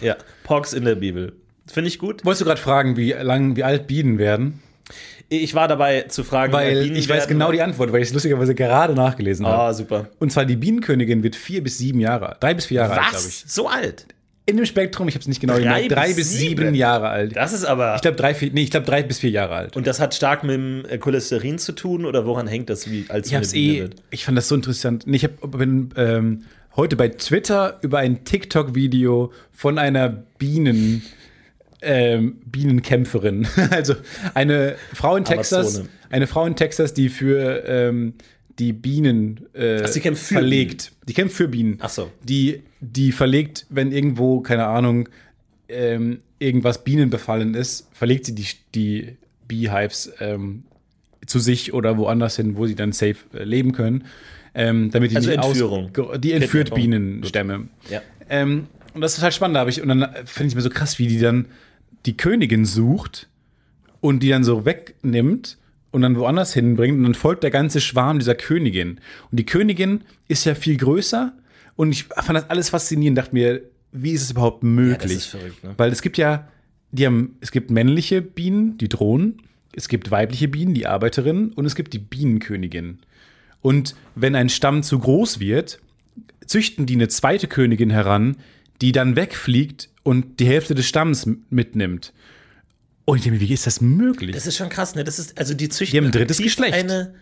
Ja, Pogs in der Bibel. Finde ich gut. Wolltest du gerade fragen, wie lang, wie alt Bienen werden? Ich war dabei zu fragen, wie alt Weil ich weiß werden. genau die Antwort, weil ich es lustigerweise gerade nachgelesen habe. Ah, super. Und zwar die Bienenkönigin wird vier bis sieben Jahre, drei bis vier Jahre alt, glaube Was? ich. So alt? In dem Spektrum, ich habe es nicht genau Drei gemerkt, drei bis sieben sieben? Jahre alt. Das ist aber. Ich glaube drei, vier, nee, ich glaube drei bis vier Jahre alt. und das hat stark mit dem äh, Cholesterin zu tun oder woran hängt das, wie als Ich hab's eh, ich fand das so interessant. Ich hab, bin ähm, heute bei Twitter über ein TikTok-Video von einer Bienen, ähm, Bienenkämpferin. also eine Frau in Texas, eine Frau in Texas, die für ähm, die Bienen äh, Ach, sie kämpft für verlegt. Die kämpft für Bienen. Ach so. Die, die verlegt, wenn irgendwo, keine Ahnung, ähm, irgendwas Bienen befallen ist, verlegt sie die, die Beehives ähm, zu sich oder woanders hin, wo sie dann safe äh, leben können. Ähm, damit die Also Entführung. Die entführt. Bienenstämme. Ja. Ähm, und das ist total spannend, da habe ich, und dann finde ich mir so krass, wie die dann die Königin sucht und die dann so wegnimmt und dann woanders hinbringt und dann folgt der ganze Schwarm dieser Königin. Und die Königin ist ja viel größer und ich fand das alles faszinierend, dachte mir, wie ist es überhaupt möglich? ist verrückt, ne? Weil es gibt ja, die haben, es gibt männliche Bienen, die drohen, es gibt weibliche Bienen, die Arbeiterinnen und es gibt die Bienenkönigin. Und wenn ein Stamm zu groß wird, züchten die eine zweite Königin heran, die dann wegfliegt und die Hälfte des Stamms mitnimmt. Und ich denke mir, wie ist das möglich? Das ist schon krass, ne? Das ist, also die züchten Die haben ein drittes Geschlecht. Eine,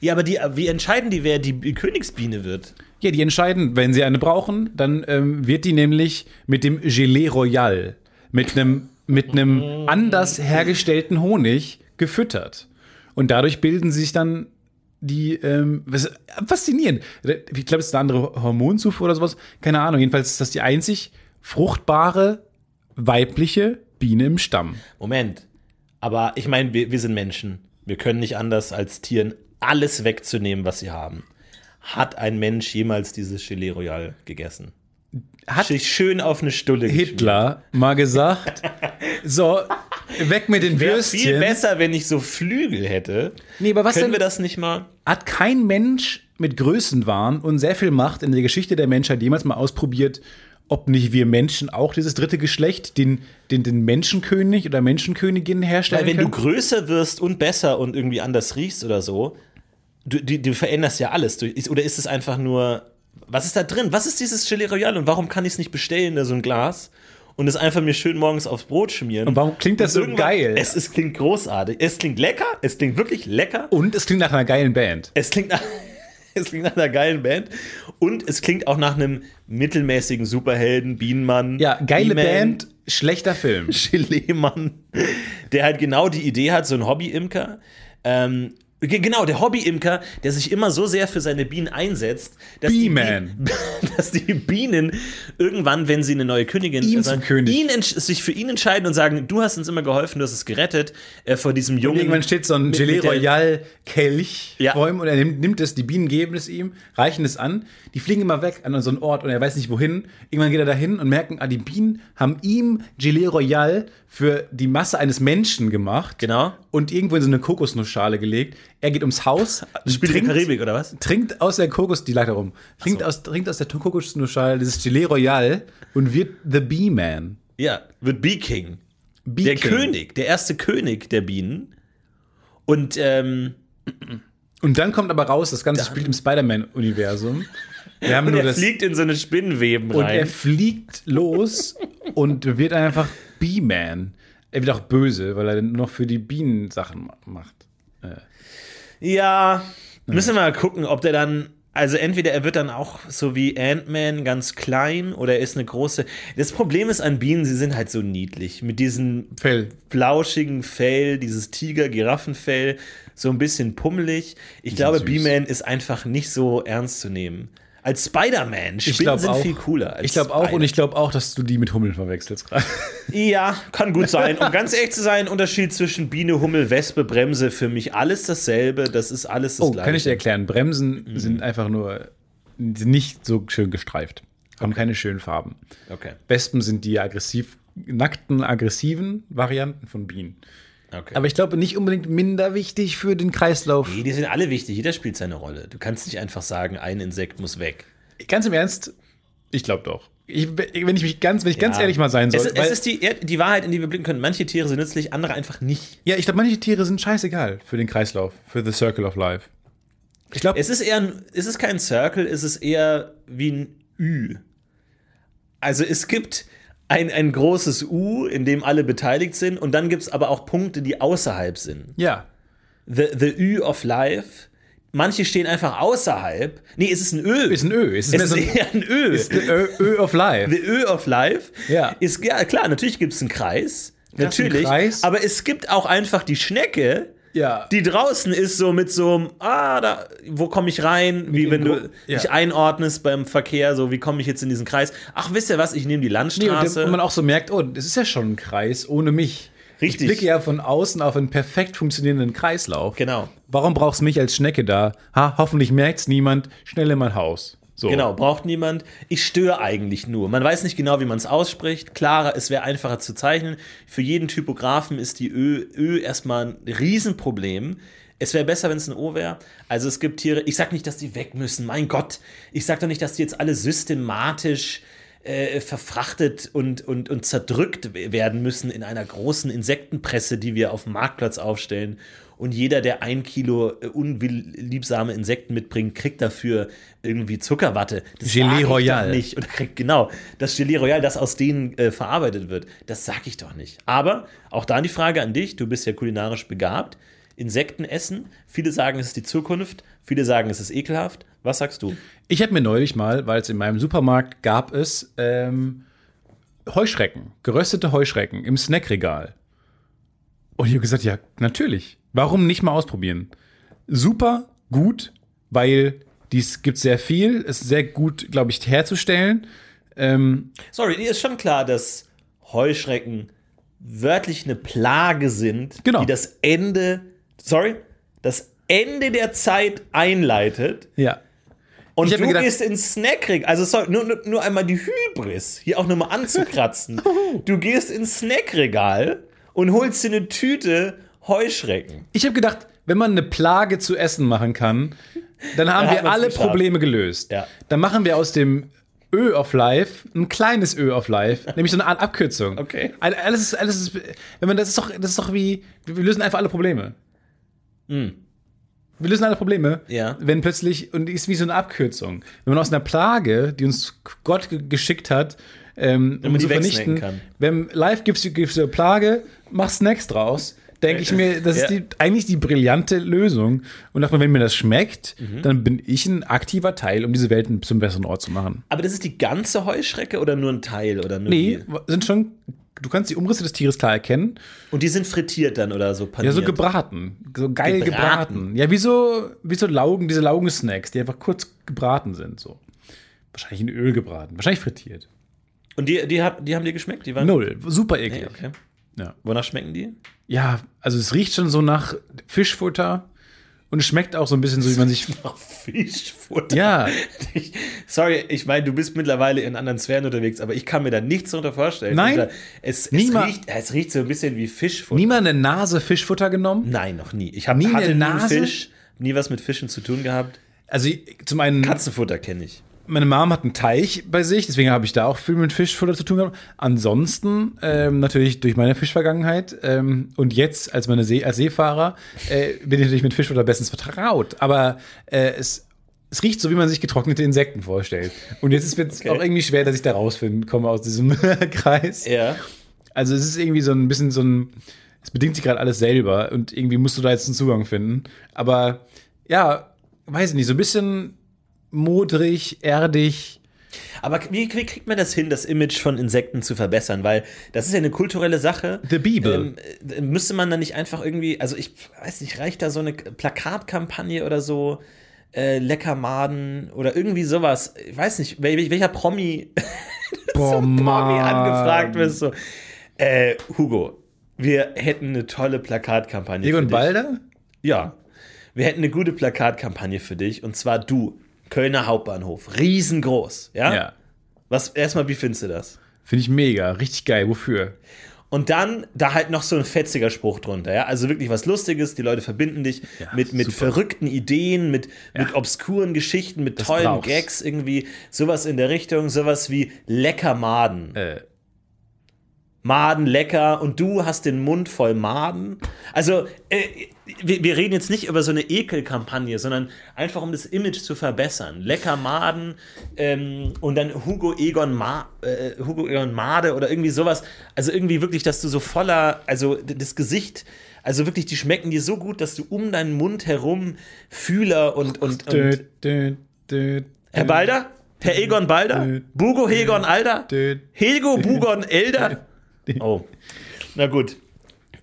ja, aber die, wie entscheiden die, wer die Königsbiene wird? ja, die entscheiden, wenn sie eine brauchen, dann ähm, wird die nämlich mit dem Gelee Royal, mit einem mit einem anders hergestellten Honig gefüttert. Und dadurch bilden sich dann die, ähm, was, faszinierend. Ich glaube, es ist eine andere Hormonzufuhr oder sowas. Keine Ahnung. Jedenfalls ist das die einzig fruchtbare weibliche Biene im Stamm. Moment. Aber ich meine, wir, wir sind Menschen. Wir können nicht anders als Tieren alles wegzunehmen, was sie haben. Hat ein Mensch jemals dieses Gelee Royal gegessen? Hat Sich schön auf eine Stulle geschmiert. Hitler mal gesagt, so, weg mit den Wäre Würstchen. viel besser, wenn ich so Flügel hätte. Nee, aber was Können denn- wir das nicht mal? Hat kein Mensch mit Größenwahn und sehr viel Macht in der Geschichte der Menschheit jemals mal ausprobiert, ob nicht wir Menschen auch dieses dritte Geschlecht, den, den, den Menschenkönig oder Menschenkönigin herstellen Weil wenn du können? größer wirst und besser und irgendwie anders riechst oder so, du, du, du veränderst ja alles. Du, oder ist es einfach nur, was ist da drin? Was ist dieses Gelee Royal und warum kann ich es nicht bestellen, da so ein Glas und es einfach mir schön morgens aufs Brot schmieren? Und warum klingt das so geil? Es, es klingt großartig. Es klingt lecker, es klingt wirklich lecker. Und es klingt nach einer geilen Band. Es klingt nach, es klingt nach einer geilen Band und es klingt auch nach einem mittelmäßigen Superhelden, Bienenmann. Ja, geile Band, schlechter Film. Gelee-Mann, der halt genau die Idee hat, so ein Hobby-Imker. Ähm, genau, der Hobby-Imker, der sich immer so sehr für seine Bienen einsetzt, dass, die, Bee-Man. Bi- dass die Bienen irgendwann, wenn sie eine neue Königin Ihn zum König. ihn sich für ihn entscheiden und sagen, du hast uns immer geholfen, du hast es gerettet äh, vor diesem Jungen. Irgendwann steht so ein Gelee Royal Kelch Ja. vor ihm und er nimmt, nimmt es, die Bienen geben es ihm, reichen es an, die fliegen immer weg an so einen Ort und er weiß nicht wohin. Irgendwann geht er dahin und merken, ah, die Bienen haben ihm Gelee Royal für die Masse eines Menschen gemacht Genau. und irgendwo in so eine Kokosnussschale gelegt. Er geht ums Haus, Spielt in trinkt, der Karibik, oder was? trinkt aus der Kokos, die lag da rum, trinkt, aus, trinkt aus der Kokosnussschale dieses Gelee Royal und wird The Bee Man. Ja, wird Bee King. Bee der King. König, der erste König der Bienen. Und ähm, Und dann kommt aber raus, das Ganze spielt im Spider-Man-Universum. Wir haben und nur er das. fliegt in so eine Spinnenweben Und rein. er fliegt los und wird einfach Bee-Man. Er wird auch böse, weil er noch für die Bienen Sachen ma- macht. Ja, müssen wir mal gucken, ob der dann. Also entweder er wird dann auch so wie Ant-Man ganz klein oder er ist eine große. Das Problem ist an Bienen, sie sind halt so niedlich. Mit diesem Fell. flauschigen Fell, dieses Tiger-Giraffenfell, so ein bisschen pummelig. Ich glaube. B-Man ist einfach nicht so ernst zu nehmen. Als Spider-Man. Ich Spinnen sind auch. viel cooler. Als ich glaube auch und ich glaube auch, dass du die mit Hummeln verwechselst gerade. Ja, kann gut sein. Um ganz ehrlich zu sein, Unterschied zwischen Biene, Hummel, Wespe, Bremse, für mich alles dasselbe. Das ist alles das Oh, Gleiche. kann ich dir erklären. Bremsen sind einfach nur nicht so schön gestreift. Haben keine schönen Farben. Okay. Wespen sind die aggressiv, nackten, aggressiven Varianten von Bienen. Okay. Aber ich glaube nicht unbedingt minder wichtig für den Kreislauf. Nee, die sind alle wichtig. Jeder spielt seine Rolle. Du kannst nicht einfach sagen, ein Insekt muss weg. Ganz im Ernst, ich glaube doch. Ich, wenn ich mich ganz, wenn ich ganz Ja. ehrlich mal sein soll. Es, es ist die, die Wahrheit, in die wir blicken können. Manche Tiere sind nützlich, andere einfach nicht. ja, ich glaube, manche Tiere sind scheißegal für den Kreislauf, für the Circle of Life. Ich glaube, Es ist eher, ein, es ist kein Circle, es ist eher wie ein Ü. Also es gibt ein, ein großes U, in dem alle beteiligt sind, und dann gibt es aber auch Punkte, die außerhalb sind. ja. The, the Ü of Life. Manche stehen einfach außerhalb. Nee, es ist ein Ö. Ist ein Ö. Es ist, es ist so ein, eher ein Ö. ist ein Ö, Ö of Life. The Ö of Life Ja. ist, ja klar, natürlich gibt es einen Kreis. Natürlich. Kreis. Aber es gibt auch einfach die Schnecke, Ja. die draußen ist so mit so einem, ah, da, wo komme ich rein? Wie wenn du ja. dich einordnest beim Verkehr, so wie komme ich jetzt in diesen Kreis? Ach, wisst ihr was, ich nehme die Nee, und, Landstraße. der- und man auch so merkt, oh, das ist ja schon ein Kreis ohne mich. Richtig. Ich blicke ja von außen auf einen perfekt funktionierenden Kreislauf. genau. Warum brauchst du mich als Schnecke da? Ha, hoffentlich merkt's niemand. Schnell in mein Haus. So. Genau, braucht niemand. Ich störe eigentlich nur. Man weiß nicht genau, wie man es ausspricht. Klarer, es wäre einfacher zu zeichnen. Für jeden Typografen ist die Ö, Ö erstmal ein Riesenproblem. Es wäre besser, wenn es ein O wäre. Also es gibt Tiere, ich sag nicht, dass die weg müssen, mein Gott. Ich sag doch nicht, dass die jetzt alle systematisch äh, verfrachtet und, und, und zerdrückt werden müssen in einer großen Insektenpresse, die wir auf dem Marktplatz aufstellen. Und jeder, der ein Kilo äh, unliebsame Insekten mitbringt, kriegt dafür irgendwie Zuckerwatte. Das Gelee Royal. Nicht. Oder kriegt, genau, das Gelee Royal, das aus denen äh, verarbeitet wird. Das sag ich doch nicht. Aber auch da die Frage an dich, du bist ja kulinarisch begabt. Insekten essen, viele sagen, es ist die Zukunft, viele sagen, es ist ekelhaft. Was sagst du? Ich habe mir neulich mal, weil es in meinem Supermarkt gab es ähm, Heuschrecken, geröstete Heuschrecken im Snackregal. Und ich habe gesagt, ja, natürlich. Warum nicht mal ausprobieren? Super gut, weil dies gibt sehr viel, ist sehr gut, glaube ich, herzustellen. Ähm, Sorry, dir ist schon klar, dass Heuschrecken wörtlich eine Plage sind, Genau. die das Ende, sorry, das Ende der Zeit einleitet. ja. Und du gedacht- gehst ins Snackregal, also sorry, nur, nur, nur einmal die Hybris, hier auch nochmal anzukratzen. du gehst ins Snackregal und holst dir eine Tüte Heuschrecken. Ich habe gedacht, wenn man eine Plage zu essen machen kann, dann haben hat wir alle geschafft. Probleme gelöst. Ja. Dann machen wir aus dem Ö of Life ein kleines Ö of Life, nämlich so eine Art Abkürzung. Okay. All- Alles ist, alles ist, wenn man das ist doch, das ist doch wie, wir lösen einfach alle Probleme. Wir lösen alle Probleme. Ja. wenn plötzlich, und ist wie so eine Abkürzung. Wenn man aus einer Plage, die uns Gott ge- geschickt hat, ähm, um man zu vernichten, kann. wenn live gibst du eine Plage, mach Snacks draus, denke ich mir, das ist Ja. die, eigentlich die brillante Lösung. Und dachte mir, wenn mir das schmeckt, Mhm. dann bin ich ein aktiver Teil, um diese Welt zum besseren Ort zu machen. Aber das ist die ganze Heuschrecke oder nur ein Teil oder nur Nee, die? sind schon, du kannst die Umrisse des Tieres klar erkennen. Und die sind frittiert dann oder so Ja, paniert. so gebraten. So geil Gebraten. gebraten. Ja, wie so, wie so Laugen, diese Laugensnacks, die einfach kurz gebraten sind. So. Wahrscheinlich in Öl gebraten. Wahrscheinlich frittiert. Und die, die, hab, die haben dir geschmeckt? Die waren Null. Super eklig. Nee, okay. Ja. Wonach schmecken die? ja, also es riecht schon so nach Fischfutter. Und es schmeckt auch so ein bisschen so, wie man sich. Nach Fischfutter. Ja, Ich, sorry, ich meine, du bist mittlerweile in anderen Sphären unterwegs, aber ich kann mir da nichts darunter vorstellen. Nein. Da- es, es, Niemals. riecht, es riecht so ein bisschen wie Fischfutter. niemand eine Nase Fischfutter genommen. Nein, noch nie. Ich hab, Nie hatte eine nie Nase? Fisch, nie was mit Fischen zu tun gehabt. Also zum einen, Katzenfutter kenne ich. Meine Mom hat einen Teich bei sich, deswegen habe ich da auch viel mit Fischfutter zu tun gehabt. Ansonsten ähm, natürlich durch meine Fischvergangenheit ähm, und jetzt als meine See als Seefahrer äh, bin ich natürlich mit Fischfutter bestens vertraut. Aber äh, es, es riecht so, wie man sich getrocknete Insekten vorstellt. Und jetzt wird es Okay. auch irgendwie schwer, dass ich da rausfinden komme aus diesem Kreis. Ja. Also es ist irgendwie so ein bisschen so ein, es bedingt sich gerade alles selber und irgendwie musst du da jetzt einen Zugang finden. Aber ja, weiß ich nicht, so ein bisschen modrig, erdig. Aber wie, wie kriegt man das hin, das Image von Insekten zu verbessern? Weil das ist ja eine kulturelle Sache. The Bibel. Ähm, äh, müsste man dann nicht einfach irgendwie, also ich weiß nicht, reicht da so eine Plakatkampagne oder so? Äh, Leckermaden oder irgendwie sowas. Ich weiß nicht, wel welcher Promi, Boah, Promi angefragt wirst. So. Äh, Hugo, wir hätten eine tolle Plakatkampagne. Egon für dich. Balder? Ja. Wir hätten eine gute Plakatkampagne für dich. Und zwar du, Kölner Hauptbahnhof. Riesengroß. Ja? Ja. Was, erstmal, wie findest du das? Finde ich mega. Richtig geil. Wofür? Und dann da halt noch so ein fetziger Spruch drunter, ja. Also wirklich was Lustiges, die Leute verbinden dich Ja, mit, mit super. verrückten Ideen, mit, mit obskuren Geschichten, mit tollen brauchst. Gags irgendwie, sowas in der Richtung, sowas wie lecker Maden. Äh, Maden lecker und du hast den Mund voll Maden. Also, äh, wir, wir reden jetzt nicht über so eine Ekelkampagne, sondern einfach um das Image zu verbessern. Lecker Maden ähm, und dann Hugo Egon, Ma, äh, Hugo Egon Made oder irgendwie sowas. Also irgendwie wirklich, dass du so voller, also das Gesicht, also wirklich, die schmecken dir so gut, dass du um deinen Mund herum Fühler und, und, und dö, dö, dö, Herr Balder? Herr Egon Balder? Bugo Hegon Alder? Hego Bugon Elder? Oh. Na gut.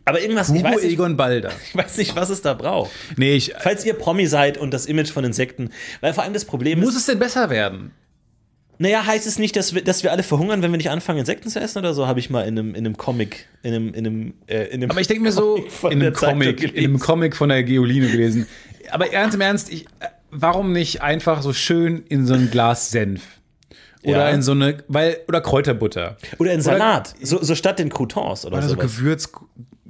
Aber irgendwas, ich Hugo weiß, nicht, Egon Balder. ich weiß nicht, was es da braucht. Nee, ich. Falls ihr Promi seid und das Image von Insekten, weil vor allem das Problem Muss ist, es denn besser werden? naja, heißt es nicht, dass wir, dass wir alle verhungern, wenn wir nicht anfangen, Insekten zu essen oder so, habe ich mal in einem, in einem Comic, in einem, in einem, äh, in einem Aber ich denke mir so, in einem, Comic, in einem Comic von der Geoline gelesen. Aber ernst im Ernst, ich, äh, warum nicht einfach so schön in so ein Glas Senf? Oder Ja. in so eine, weil, oder Kräuterbutter. Oder in Salat, so, so statt den Croutons oder, Oder so sowas. Gewürz,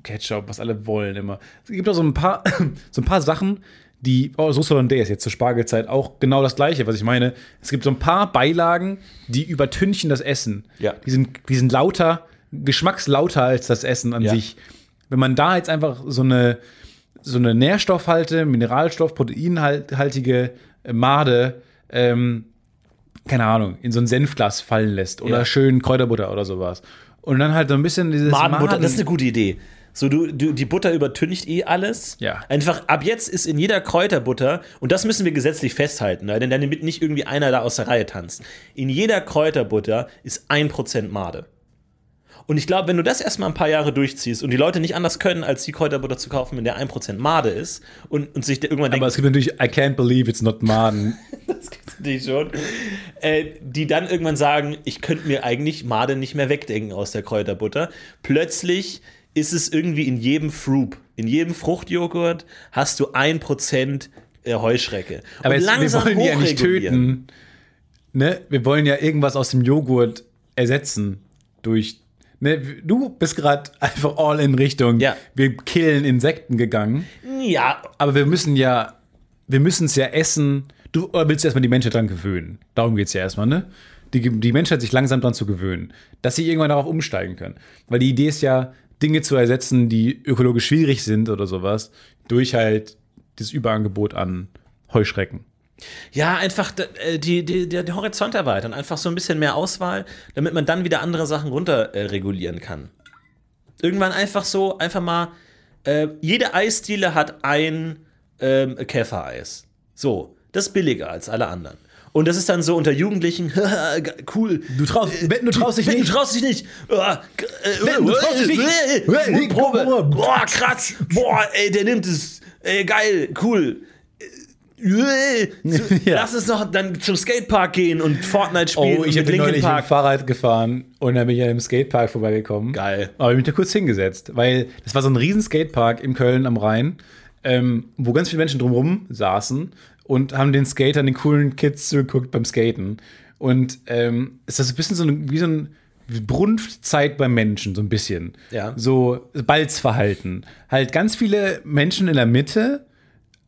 Ketchup, was alle wollen immer. Es gibt auch so ein paar, so ein paar Sachen, die, oh, Sauce Hollandaise jetzt zur Spargelzeit auch genau das gleiche, was ich meine. Es gibt so ein paar Beilagen, die übertünchen das Essen. Ja. Die sind, die sind lauter, geschmackslauter als das Essen an Ja. sich. Wenn man da jetzt einfach so eine, so eine Nährstoffhalte, Mineralstoff, proteinhaltige Made, ähm, keine Ahnung, in so ein Senfglas fallen lässt oder Ja. schön Kräuterbutter oder sowas. Und dann halt so ein bisschen dieses Madenbutter, Maden- das ist eine gute Idee. So, du, du, die Butter übertüncht eh alles. Ja. Einfach ab jetzt ist in jeder Kräuterbutter, und das müssen wir gesetzlich festhalten, ne, denn damit nicht irgendwie einer da aus der Reihe tanzt. In jeder Kräuterbutter ist 1% Made. Und ich glaube, wenn du das erstmal ein paar Jahre durchziehst und die Leute nicht anders können, als die Kräuterbutter zu kaufen, in der 1% Made ist und, und sich irgendwann Aber denken, es gibt natürlich I can't believe it's not Maden. das natürlich schon, äh, die dann irgendwann sagen, ich könnte mir eigentlich Made nicht mehr wegdenken aus der Kräuterbutter. Plötzlich ist es irgendwie in jedem Frup, in jedem Fruchtjoghurt hast du 1% äh, Heuschrecke. Aber jetzt, wir wollen die ja nicht töten. Ne? Wir wollen ja irgendwas aus dem Joghurt ersetzen durch. Ne? Du bist gerade einfach all in Richtung. Ja. Wir killen Insekten gegangen. Ja, Aber wir müssen ja, wir müssen es ja essen. Du oder willst erstmal die Menschheit dran gewöhnen? Darum geht es ja erstmal, ne? Die, die Menschheit sich langsam dran zu gewöhnen, dass sie irgendwann darauf umsteigen können. Weil die Idee ist ja, Dinge zu ersetzen, die ökologisch schwierig sind oder sowas, durch halt das Überangebot an Heuschrecken. Ja, einfach äh, die, die, der, der Horizont erweitern, einfach so ein bisschen mehr Auswahl, damit man dann wieder andere Sachen runter äh, kann. Irgendwann einfach so, einfach mal, äh, jede Eisdiele hat ein ähm, Käfereis. So, das ist billiger als alle anderen. Und das ist dann so unter Jugendlichen, cool. Du traust- Wetten, du traust dich nicht. Du traust dich nicht. Äh, Wetten, du traust dich nicht. äh, mal. Boah, krass. Boah, ey, der nimmt es. Ey, geil, cool. Äh, Ja. Lass uns noch dann zum Skatepark gehen und Fortnite spielen Oh, ich mit bin neulich mit dem Park. Fahrrad gefahren und dann bin ich an einem Skatepark vorbeigekommen. Geil. Aber ich bin da kurz hingesetzt, weil das war so ein riesen Skatepark in Köln am Rhein, ähm, wo ganz viele Menschen drumherum saßen und haben den Skatern, den coolen Kids zugeguckt beim Skaten. Und ähm, ist ein bisschen so eine, wie so ein Brunftzeit beim Menschen, so ein bisschen. Ja. So Balzverhalten. Halt ganz viele Menschen in der Mitte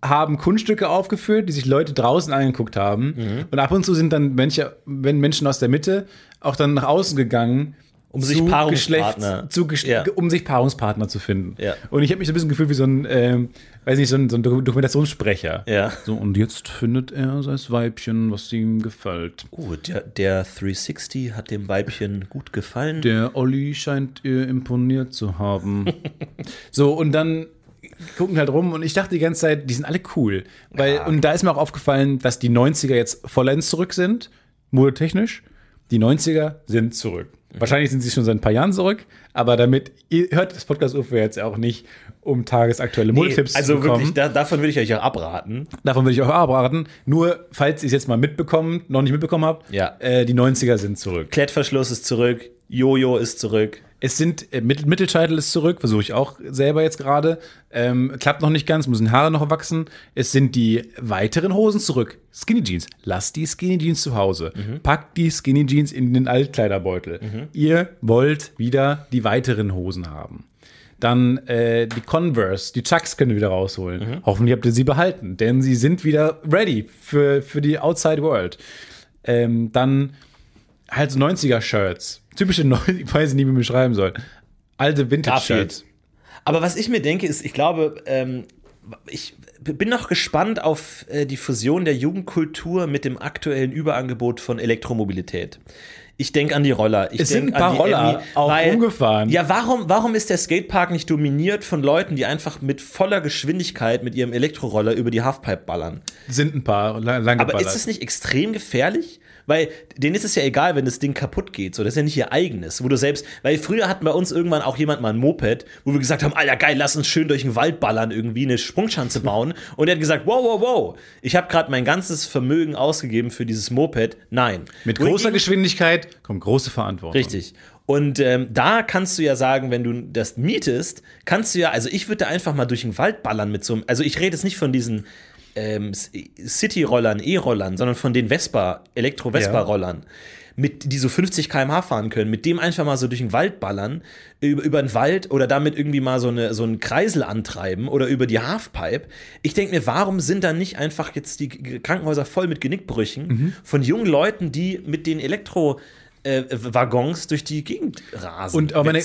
haben Kunststücke aufgeführt, die sich Leute draußen angeguckt haben. Mhm. Und ab und zu sind dann Menschen, wenn Menschen aus der Mitte auch dann nach außen gegangen, Um sich Paarungspartner- zu Ja. um sich Paarungspartner zu finden. Ja. Und ich habe mich so ein bisschen gefühlt wie so ein, ähm, weiß nicht, so ein, so ein Dok- Dokumentationssprecher. Ja. So, und jetzt findet er das Weibchen, was ihm gefällt. Oh, der, der 360 hat dem Weibchen gut gefallen. Der Olli scheint ihr imponiert zu haben. so, und dann gucken halt rum und ich dachte die ganze Zeit, die sind alle cool. Weil, Und da ist mir auch aufgefallen, dass die 90er jetzt vollends zurück sind, modetechnisch. Die 90er sind zurück. Wahrscheinlich sind sie schon seit ein paar Jahren zurück, aber damit, ihr hört das Podcast UFO jetzt auch nicht, um tagesaktuelle Modetipps also zu bekommen. wirklich, da, davon würde ich euch auch abraten. Davon würde ich auch abraten. Nur, falls ihr es jetzt mal mitbekommen, noch nicht mitbekommen habt, Ja. äh, die 90er sind zurück. Klettverschluss ist zurück, Jojo ist zurück. Es sind, äh, Mittel, Mittelscheitel ist zurück, versuche ich auch selber jetzt gerade. Ähm, klappt noch nicht ganz, müssen Haare noch wachsen. Es sind die weiteren Hosen zurück. Skinny Jeans. Lasst die Skinny Jeans zu Hause. Packt die Skinny Jeans in den Altkleiderbeutel. Ihr wollt wieder die weiteren Hosen haben. Dann äh, die Converse, die Chucks könnt ihr wieder rausholen. Hoffentlich habt ihr sie behalten, denn sie sind wieder ready für, für die Outside World. Ähm, dann halt so 90er-Shirts. Typische 90 ich weiß nicht, wie man beschreiben soll. Alte Vintage-Shirts. Aber was ich mir denke, ist, ich glaube, ähm, ich bin noch gespannt auf äh, die Fusion der Jugendkultur mit dem aktuellen Überangebot von Elektromobilität. Ich denke an die Roller. Ich Es sind ein paar Roller Emmy, auch rumgefahren. Ja, warum, warum ist der Skatepark nicht dominiert von Leuten, die einfach mit voller Geschwindigkeit mit ihrem Elektroroller über die Halfpipe ballern? Sind ein paar la- lang Aber ist geballert. es nicht extrem gefährlich? Weil denen ist es ja egal, wenn das Ding kaputt geht. So, das ist ja nicht ihr eigenes. Wo du selbst, weil früher hatten bei uns irgendwann auch jemand mal ein Moped, wo wir gesagt haben, Alter, geil, lass uns schön durch den Wald ballern, irgendwie eine Sprungschanze bauen. Und er hat gesagt, wow, wow, wow, ich habe gerade mein ganzes Vermögen ausgegeben für dieses Moped. Nein. Mit Wohingegen- großer Geschwindigkeit kommt große Verantwortung. Richtig. Und ähm, da kannst du ja sagen, wenn du das mietest, kannst du ja, also ich würde da einfach mal durch den Wald ballern mit so einem, also ich rede jetzt nicht von diesen ähm, City-Rollern, E-Rollern, sondern von den Vespa, Elektro-Vespa-Rollern. Mit, die so 50 km/h fahren können, mit dem einfach mal so durch den Wald ballern, über, über den Wald oder damit irgendwie mal so, eine, so einen Kreisel antreiben oder über die Halfpipe. Ich denke mir, warum sind da nicht einfach jetzt die Krankenhäuser voll mit Genickbrüchen Mhm. von jungen Leuten, die mit den Elektro- äh, Waggons durch die Gegend rasen. Und aber meine,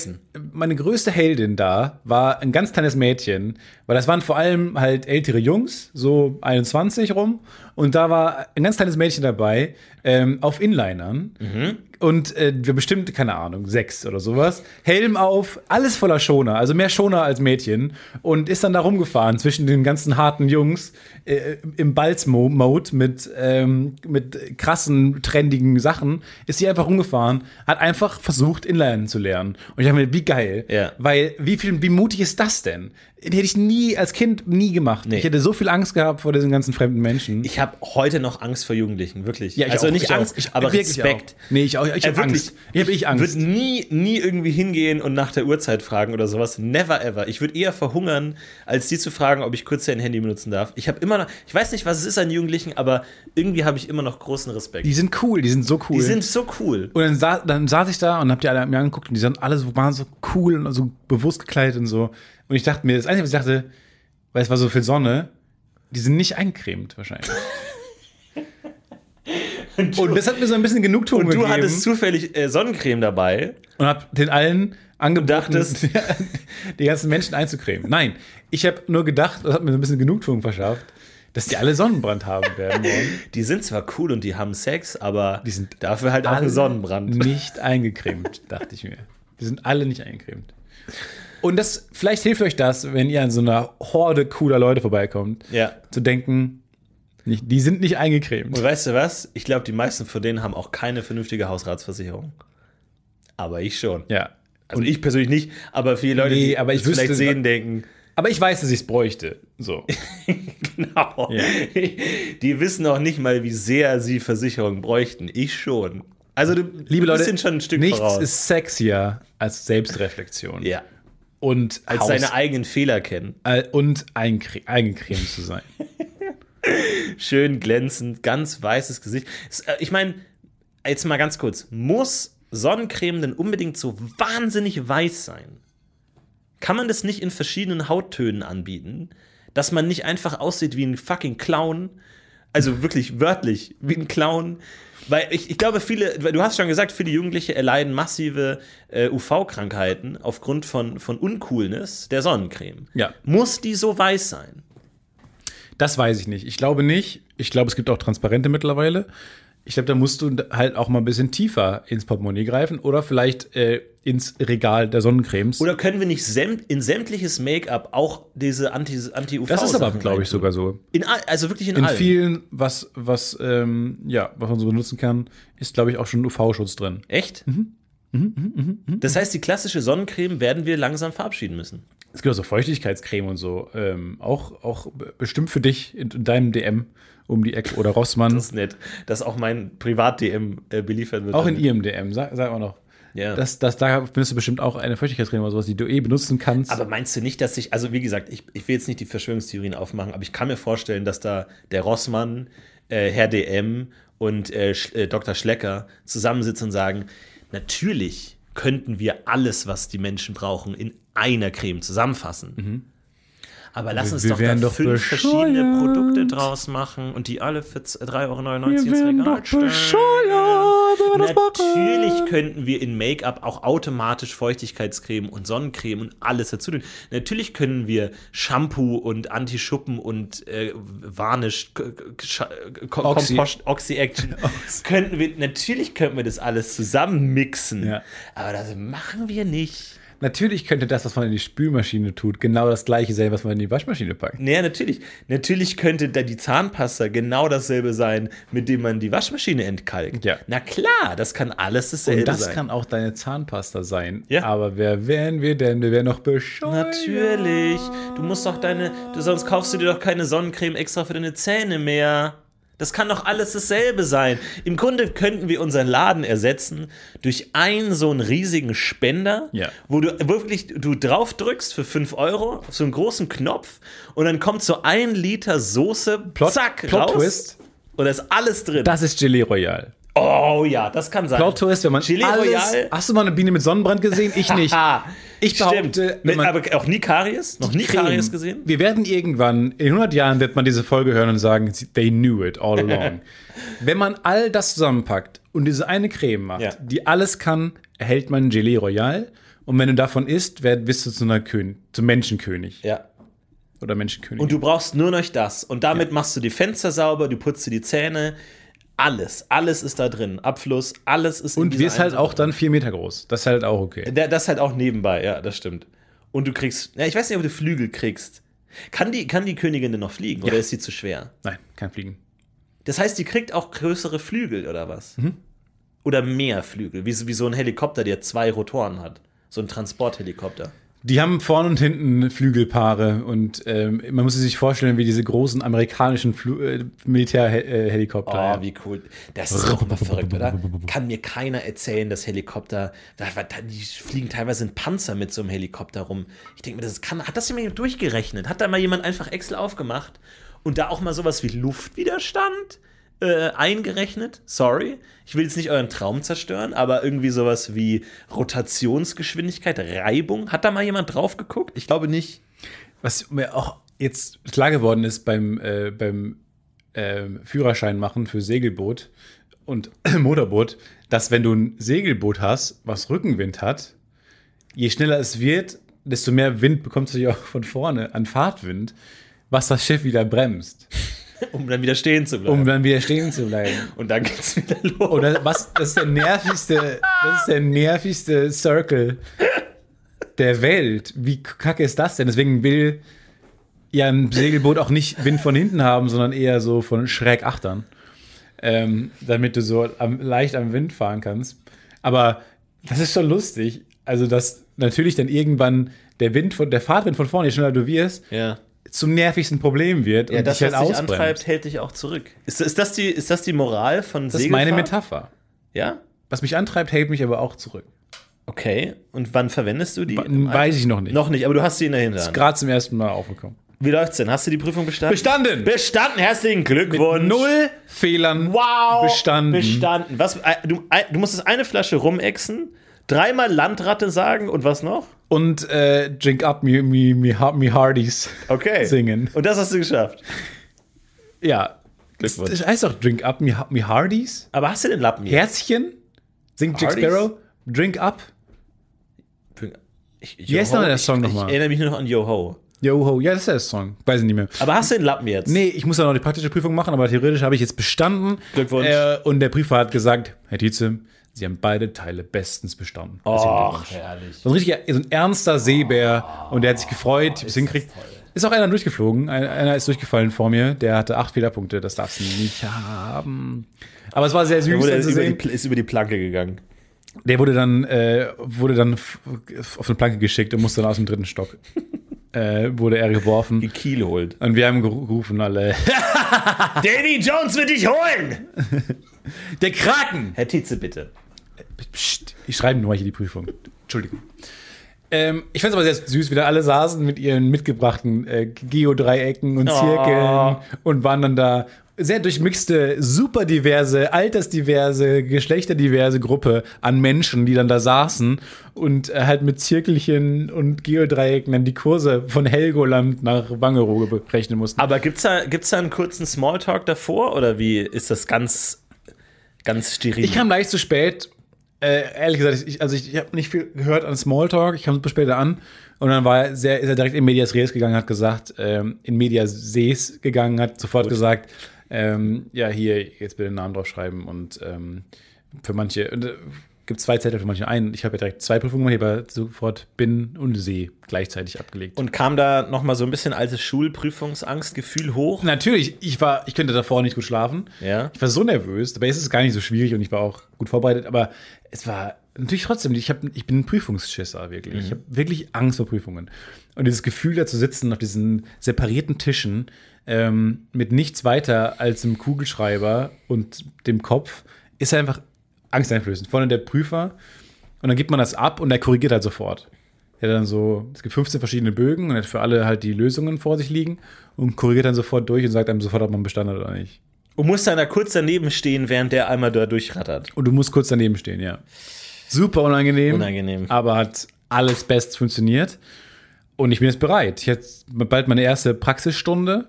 meine größte Heldin da war ein ganz kleines Mädchen, weil das waren vor allem halt ältere Jungs, so 21 rum. Und da war ein ganz kleines Mädchen dabei, ähm, auf Inlinern. Und äh, wir bestimmt, keine Ahnung, sechs oder sowas. Helm auf, alles voller Schoner, also mehr Schoner als Mädchen. Und ist dann da rumgefahren zwischen den ganzen harten Jungs äh, im Balz-Mode mit, ähm, mit krassen, trendigen Sachen. Ist sie einfach rumgefahren, hat einfach versucht, Inline zu lernen. Und ich dachte mir, wie geil. Ja. Weil, wie viel, wie mutig ist das denn? Hätte ich nie, als Kind nie gemacht. Nee. Ich hätte so viel Angst gehabt vor diesen ganzen fremden Menschen. Ich habe heute noch Angst vor Jugendlichen, wirklich. Ja, also auch, nicht. Angst, Ich- aber Respekt. auch. Nee, ich auch. Ich Äh, hab wirklich, Angst. Ich hab ich Angst. würde nie, nie irgendwie hingehen und nach der Uhrzeit fragen oder sowas. Never ever. Ich würde eher verhungern, als die zu fragen, ob ich kurz dein Handy benutzen darf. Ich habe immer noch, ich weiß nicht, was es ist an Jugendlichen, aber irgendwie habe ich immer noch großen Respekt. die sind cool, die sind so cool. Die sind so cool. Und dann, sa dann saß ich da und hab die alle mir angeguckt und die sahen alle so, waren so cool und so bewusst gekleidet und so. Und ich dachte mir, das Einzige, was ich dachte, weil es war so viel Sonne, die sind nicht eingecremt wahrscheinlich. und das hat mir so ein bisschen Genugtuung Und du gegeben. hattest zufällig äh, Sonnencreme dabei. und hab den allen angeboten, dachtest- die ganzen Menschen einzucremen. Nein, ich habe nur gedacht, das hat mir so ein bisschen Genugtuung verschafft, dass die alle Sonnenbrand haben werden morgen. Die sind zwar cool und die haben Sex, aber Die sind dafür halt auch alle ein Sonnenbrand. Nicht eingecremt, dachte ich mir. Die sind alle nicht eingecremt. Und das, vielleicht hilft euch das, wenn ihr an so einer Horde cooler Leute vorbeikommt, Ja. zu denken, nicht, die sind nicht eingecremt. Und weißt du was? Ich glaube, die meisten von denen haben auch keine vernünftige Hausratsversicherung. Aber ich schon. Ja. Also ich persönlich nicht, aber viele Leute, Nee, die aber ich das vielleicht wüsste- sehen, denken, Aber ich weiß, dass ich es bräuchte. So. genau. Ja. Die wissen auch nicht mal, wie sehr sie Versicherung bräuchten. Ich schon. Also du, Liebe du Leute, schon ein Stück nichts voraus. ist sexier als Selbstreflexion. ja. Und Als Haus- seine eigenen Fehler kennen. äh, und eingecre- eingecremt zu sein. Schön glänzend, ganz weißes Gesicht. Es, äh, Ich meine, jetzt mal ganz kurz. Muss Sonnencreme denn unbedingt so wahnsinnig weiß sein? Kann man das nicht in verschiedenen Hauttönen anbieten? Dass man nicht einfach aussieht wie ein fucking Clown? Also wirklich wörtlich, wie ein Clown. Weil ich, ich glaube, viele, du hast schon gesagt, viele Jugendliche erleiden massive äh, UV-Krankheiten aufgrund von, von Uncoolness der Sonnencreme. Ja. Muss die so weiß sein? Das weiß ich nicht. Ich glaube nicht. Ich glaube, es gibt auch Transparente mittlerweile. Ich glaube, da musst du halt auch mal ein bisschen tiefer ins Portemonnaie greifen oder vielleicht äh, ins Regal der Sonnencremes. Oder können wir nicht sämt, in sämtliches Make-up auch diese Anti- Anti-UV das ist aber, glaube ich, sogar so. In also wirklich in, In allem. vielen, was, was, ähm, ja, was man so benutzen kann, ist, glaube ich, auch schon UV-Schutz drin. Echt? Das heißt, die klassische Sonnencreme werden wir langsam verabschieden müssen. Es gibt auch so Feuchtigkeitscreme und so. Ähm, auch, auch bestimmt für dich in, in deinem DM um die Ecke oder Rossmann. Das ist nett, dass auch mein Privat-DM äh, beliefert wird. auch in ihrem DM, sag, sag mal noch. Ja. Das, das, da findest du bestimmt auch eine Feuchtigkeitscreme oder sowas, die du eh benutzen kannst. Aber meinst du nicht, dass ich, also wie gesagt, ich, ich will jetzt nicht die Verschwörungstheorien aufmachen, aber ich kann mir vorstellen, dass da der Rossmann, äh, Herr DM und äh, äh, Dr. Schlecker zusammensitzen und sagen, natürlich könnten wir alles, was die Menschen brauchen, in einer Creme zusammenfassen. Aber lass Wir- uns wir doch wären da doch fünf verschiedene. Produkte draus machen und die alle für 3,99 Euro ins Regal doch stellen. wir. Natürlich könnten wir in Make-up auch automatisch Feuchtigkeitscreme und Sonnencreme und alles dazu tun. Natürlich können wir Shampoo und Anti-Schuppen und äh, Varnish, Ko- Oxy. Oxy-Action. könnten wir, natürlich könnten wir das alles zusammen mixen. Ja. Aber das machen wir nicht. Natürlich könnte das, was man in die Spülmaschine tut, genau das gleiche sein, was man in die Waschmaschine packt. Naja, natürlich. Natürlich könnte da die Zahnpasta genau dasselbe sein, mit dem man die Waschmaschine entkalkt. Ja. Na klar, das kann alles dasselbe Und das sein. kann auch deine Zahnpasta sein. Ja. Aber wer wären wir denn? Wir wären noch bescheuert. Natürlich. Du musst doch deine, du, sonst kaufst du dir doch keine Sonnencreme extra für deine Zähne mehr. Das kann doch alles dasselbe sein. Im Grunde könnten wir unseren Laden ersetzen durch einen so einen riesigen Spender, Ja. wo du wirklich du drauf drückst für 5 Euro auf so einen großen Knopf und dann kommt so ein Liter Soße, Plot- zack, Plot raus Twist. und da ist alles drin. Das ist Gelee Royal. Oh ja, das kann sein. Plot Twist, wenn man Gelee alles, Royal. Hast du mal eine Biene mit Sonnenbrand gesehen? Ich nicht. Ich Stimmt. behaupte, man- aber auch nie Karies? Noch nie Creme. Karies gesehen? Wir werden irgendwann, in 100 Jahren wird man diese Folge hören und sagen, they knew it all along. Wenn man all das zusammenpackt und diese eine Creme macht, Ja. die alles kann, erhält man Gelee Royal. Und wenn du davon isst, bist du zu einer König, zum Menschenkönig Ja. oder Menschenkönig. Und du brauchst nur noch das. Und damit machst du die Fenster sauber, du putzt dir die Zähne. Alles, alles ist da drin. Abfluss, alles ist und dieser wirst halt auch dann vier Meter groß. Das ist halt auch okay. Das halt auch nebenbei, ja, das stimmt. Und du kriegst, ja, ich weiß nicht, ob du Flügel kriegst. Kann die, kann die Königin denn noch fliegen oder ist sie zu schwer? Nein, kein Fliegen. Das heißt, die kriegt auch größere Flügel oder was? Mhm. Oder mehr Flügel, wie, wie so ein Helikopter, der zwei Rotoren hat. So ein Transporthelikopter. Die haben vorne und hinten Flügelpaare und ähm, man muss sich vorstellen, wie diese großen amerikanischen Flu äh, Militärhelikopter. Oh, wie cool. Das ist doch immer verrückt, oder? Kann mir keiner erzählen, dass Helikopter, die fliegen teilweise in Panzer mit so einem Helikopter rum. Ich denke mir, das kann, hat das jemand durchgerechnet? Hat da mal jemand einfach Excel aufgemacht und da auch mal sowas wie Luftwiderstand äh, eingerechnet? Sorry, ich will jetzt nicht euren Traum zerstören, aber irgendwie sowas wie Rotationsgeschwindigkeit, Reibung. Hat da mal jemand drauf geguckt? Ich glaube nicht. Was mir auch jetzt klar geworden ist beim, äh, beim ähm, Führerschein machen für Segelboot und Motorboot, dass wenn du ein Segelboot hast, was Rückenwind hat, je schneller es wird, desto mehr Wind bekommst du ja auch von vorne an Fahrtwind, was das Schiff wieder bremst, Um dann wieder stehen zu bleiben. um dann wieder stehen zu bleiben. und dann geht's wieder los. Oder was? Das ist der nervigste, das ist der nervigste Circle der Welt. Wie kacke ist das denn? Deswegen will ja ein Segelboot auch nicht Wind von hinten haben, sondern eher so von schräg achtern. Ähm, damit du so am, leicht am Wind fahren kannst. Aber das ist schon lustig. Also, dass natürlich dann irgendwann der Wind von der Fahrtwind von vorne, je schneller du wirst, ja. Zum nervigsten Problem wird Ja, und das, dich halt was dich ausbremst. antreibt, hält dich auch zurück. Ist, ist, das, die, ist das die Moral von Das ist meine? Metapher. Ja? Was mich antreibt, hält mich aber auch zurück. Okay. Und wann verwendest du die? Weiß ich noch nicht. Noch nicht, aber du hast sie in der Hinterhand. Gerade zum ersten Mal aufgekommen. Wie läuft's denn? Hast du die Prüfung bestanden? Bestanden! Bestanden! Herzlichen Glückwunsch! Null Fehlern. Wow! Bestanden. Bestanden. Was, äh, du, äh, du musstest eine Flasche rumexen, dreimal Landratte sagen und was noch? Und äh, Drink Up Me, me, me, me Hardies Okay. singen. Und das hast du geschafft. Ja. Glückwunsch. Das heißt doch Drink Up Me, me Hardies. Aber hast du den Lappen jetzt? Herzchen? Singt Jack? Sparrow? Drink Up? Ich, Wie heißt Yo-Ho, noch der Song nochmal? Ich erinnere mich nur noch an Yo-Ho. Yo ho, ja, das ist der Song. Weiß ich nicht mehr. Aber hast du den Lappen jetzt? Nee, ich muss ja noch die praktische Prüfung machen, aber theoretisch habe ich jetzt bestanden. Glückwunsch. Äh, und der Prüfer hat gesagt, Herr Tietze, Sie haben beide Teile bestens bestanden. Glückwunsch. herrlich. So ein richtiger, so ein ernster Seebär und der hat sich gefreut, ich hab's hingekriegt. Ist auch einer durchgeflogen, ein- einer ist durchgefallen vor mir, der hatte acht Fehlerpunkte, das darfst du nicht haben. Aber es war sehr süß Der wurde zu über die, ist über die Planke gegangen. Der wurde dann, äh, wurde dann auf eine Planke geschickt und musste dann aus dem dritten Stock. äh, wurde er geworfen. Die Kiel holt. Und wir haben gerufen alle, Davy Jones wird dich holen! der Kraken! Herr Tietze, bitte. Psst, ich schreibe nur hier die Prüfung. Entschuldigung. Ähm, ich fand es aber sehr süß, wie da alle saßen mit ihren mitgebrachten äh, Geodreiecken und Zirkeln Oh. und waren dann da sehr durchmixte, super diverse, altersdiverse, geschlechterdiverse Gruppe an Menschen, die dann da saßen und äh, halt mit Zirkelchen und Geodreiecken dann die Kurse von Helgoland nach Wangerooge berechnen mussten. Aber gibt's da, gibt's da einen kurzen Smalltalk davor oder wie ist das ganz, ganz steril? Ich kam leicht zu spät. Äh, ehrlich gesagt, ich, also ich, ich habe nicht viel gehört an Smalltalk. Ich kam super spät an. Und dann war er sehr, ist er direkt in Medias Res gegangen, hat gesagt, ähm, in Medias Sees gegangen, hat sofort gesagt, ähm, ja, hier, jetzt bitte den Namen draufschreiben. Und ähm, für manche, und, äh, gibt zwei Zettel für manche ein. Ich habe ja direkt zwei Prüfungen gemacht, ich habe sofort Bin und See gleichzeitig abgelegt. Und kam da noch mal so ein bisschen altes Schulprüfungsangstgefühl hoch? Natürlich, ich war, ich könnte davor nicht gut schlafen. Ja. Ich war so nervös, dabei ist es gar nicht so schwierig und ich war auch gut vorbereitet, aber es war natürlich trotzdem, ich, hab, ich bin ein Prüfungsschisser, wirklich. Ich habe wirklich Angst vor Prüfungen. Und dieses Gefühl, da zu sitzen auf diesen separierten Tischen ähm, mit nichts weiter als einem Kugelschreiber und dem Kopf, ist einfach angsteinflößend. Vorne der Prüfer und dann gibt man das ab und der korrigiert halt sofort. Er hat dann so, es gibt 15 verschiedene Bögen und er hat für alle halt die Lösungen vor sich liegen und korrigiert dann sofort durch und sagt einem sofort, ob man bestanden hat oder nicht. Und muss dann da kurz daneben stehen, während der einmal da durchrattert. Und du musst kurz daneben stehen, ja. Super unangenehm. Unangenehm. Aber hat alles best funktioniert. Und ich bin jetzt bereit. Ich jetzt bald meine erste Praxisstunde.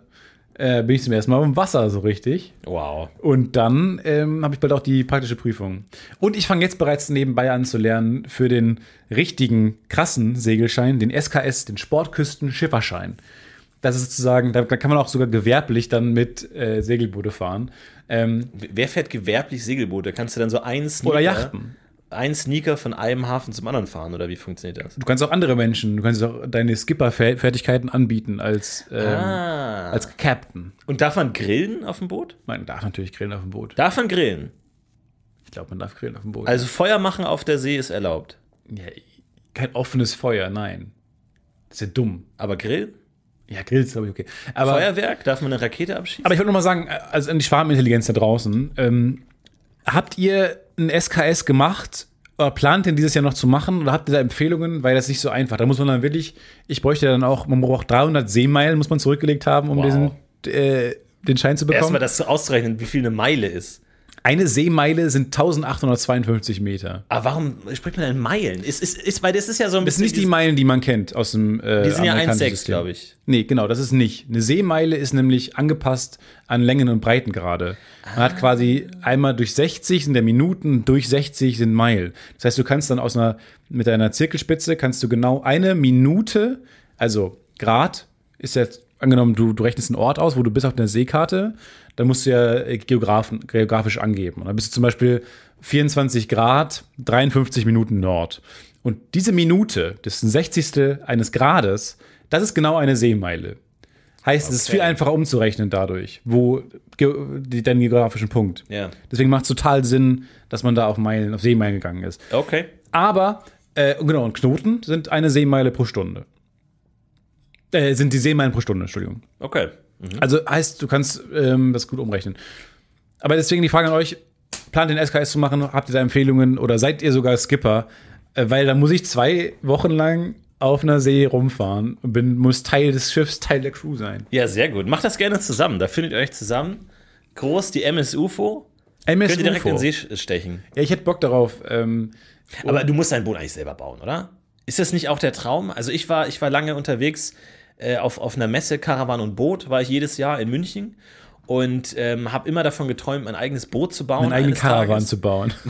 Äh, bin ich zum ersten Mal im Wasser so richtig. Wow. Und dann ähm, habe ich bald auch die praktische Prüfung. Und ich fange jetzt bereits nebenbei an zu lernen für den richtigen, krassen Segelschein, den SKS, den Sportküsten-Schifferschein. Das ist sozusagen, da, kann man auch sogar gewerblich dann mit äh, Segelboote fahren. Ähm, Wer fährt gewerblich Segelboote? Kannst du dann so ein Sneaker, oder Yachten. Ein Sneaker von einem Hafen zum anderen fahren oder wie funktioniert das? Du kannst auch andere Menschen, du kannst auch deine Skipper-Fertigkeiten anbieten als, ähm, Ah. als Captain. Und darf man grillen auf dem Boot? Man darf natürlich grillen auf dem Boot. Darf man grillen? Ich glaube, man darf grillen auf dem Boot. Also Feuer machen auf der See ist erlaubt. ja, kein offenes Feuer, nein. Das ist ja dumm. Aber Grill? Ja, Grill ist, glaube ich, okay. Aber, Feuerwerk? Darf man eine Rakete abschießen? aber ich wollte noch mal sagen, also an die Schwarmintelligenz da draußen, ähm, habt ihr ein SKS gemacht oder plant den dieses Jahr noch zu machen oder habt ihr da Empfehlungen, weil das ist nicht so einfach. Da muss man dann wirklich, ich bräuchte dann auch, man braucht 300 Seemeilen, muss man zurückgelegt haben, um Wow. diesen, äh, den Schein zu bekommen. Erstmal das auszurechnen, wie viel eine Meile ist. Eine Seemeile sind 1852 Meter. Aber warum spricht man denn Meilen? Ist, ist, ist, weil das ist ja so ein Das bisschen. sind nicht die Meilen, die man kennt aus dem äh, Die sind ja amerikanischen 1,6, System. glaube ich. Nee, genau, das ist nicht. Eine Seemeile ist nämlich angepasst an Längen und Breitengrade. Man hat quasi einmal durch 60 sind der Minuten, durch 60 sind Meilen. Das heißt, du kannst dann aus einer, mit einer Zirkelspitze kannst du genau eine Minute, also Grad ist jetzt, angenommen, du, du rechnest einen Ort aus, wo du bist auf der Seekarte, dann musst du ja äh, Geografen, geografisch angeben. Und dann bist du zum Beispiel 24 Grad, 53 Minuten Nord. Und diese Minute, das ist ein Sechzigstel eines Grades, das ist genau eine Seemeile. Heißt, es ist Okay. viel einfacher umzurechnen dadurch, wo die, deinen geografischen Punkt. Ja. Deswegen macht es total Sinn, dass man da auf Meilen, auf Seemeilen gegangen ist. Okay. Aber, äh, genau, und Knoten sind eine Seemeile pro Stunde. Äh, sind die Seemeilen pro Stunde, Entschuldigung. Okay. Also heißt, du kannst ähm, das gut umrechnen. Aber deswegen die Frage an euch: Plant den SKS zu machen? Habt ihr da Empfehlungen oder seid ihr sogar Skipper? Äh, weil da muss ich zwei Wochen lang auf einer See rumfahren und bin, muss Teil des Schiffs, Teil der Crew sein. Ja, sehr gut. Macht das gerne zusammen. Da findet ihr euch zusammen. Groß die MS UFO. MS Könnt ihr direkt UFO. in den See stechen. Ja, ich hätte Bock darauf. Ähm, Aber du musst dein Boot eigentlich selber bauen, oder? Ist das nicht auch der Traum? Also ich war, ich war lange unterwegs äh, auf, auf einer Messe, Caravan und Boot, war ich jedes Jahr in München und ähm, habe immer davon geträumt, mein eigenes Boot zu bauen. eigenen eines Caravan Tages. zu bauen.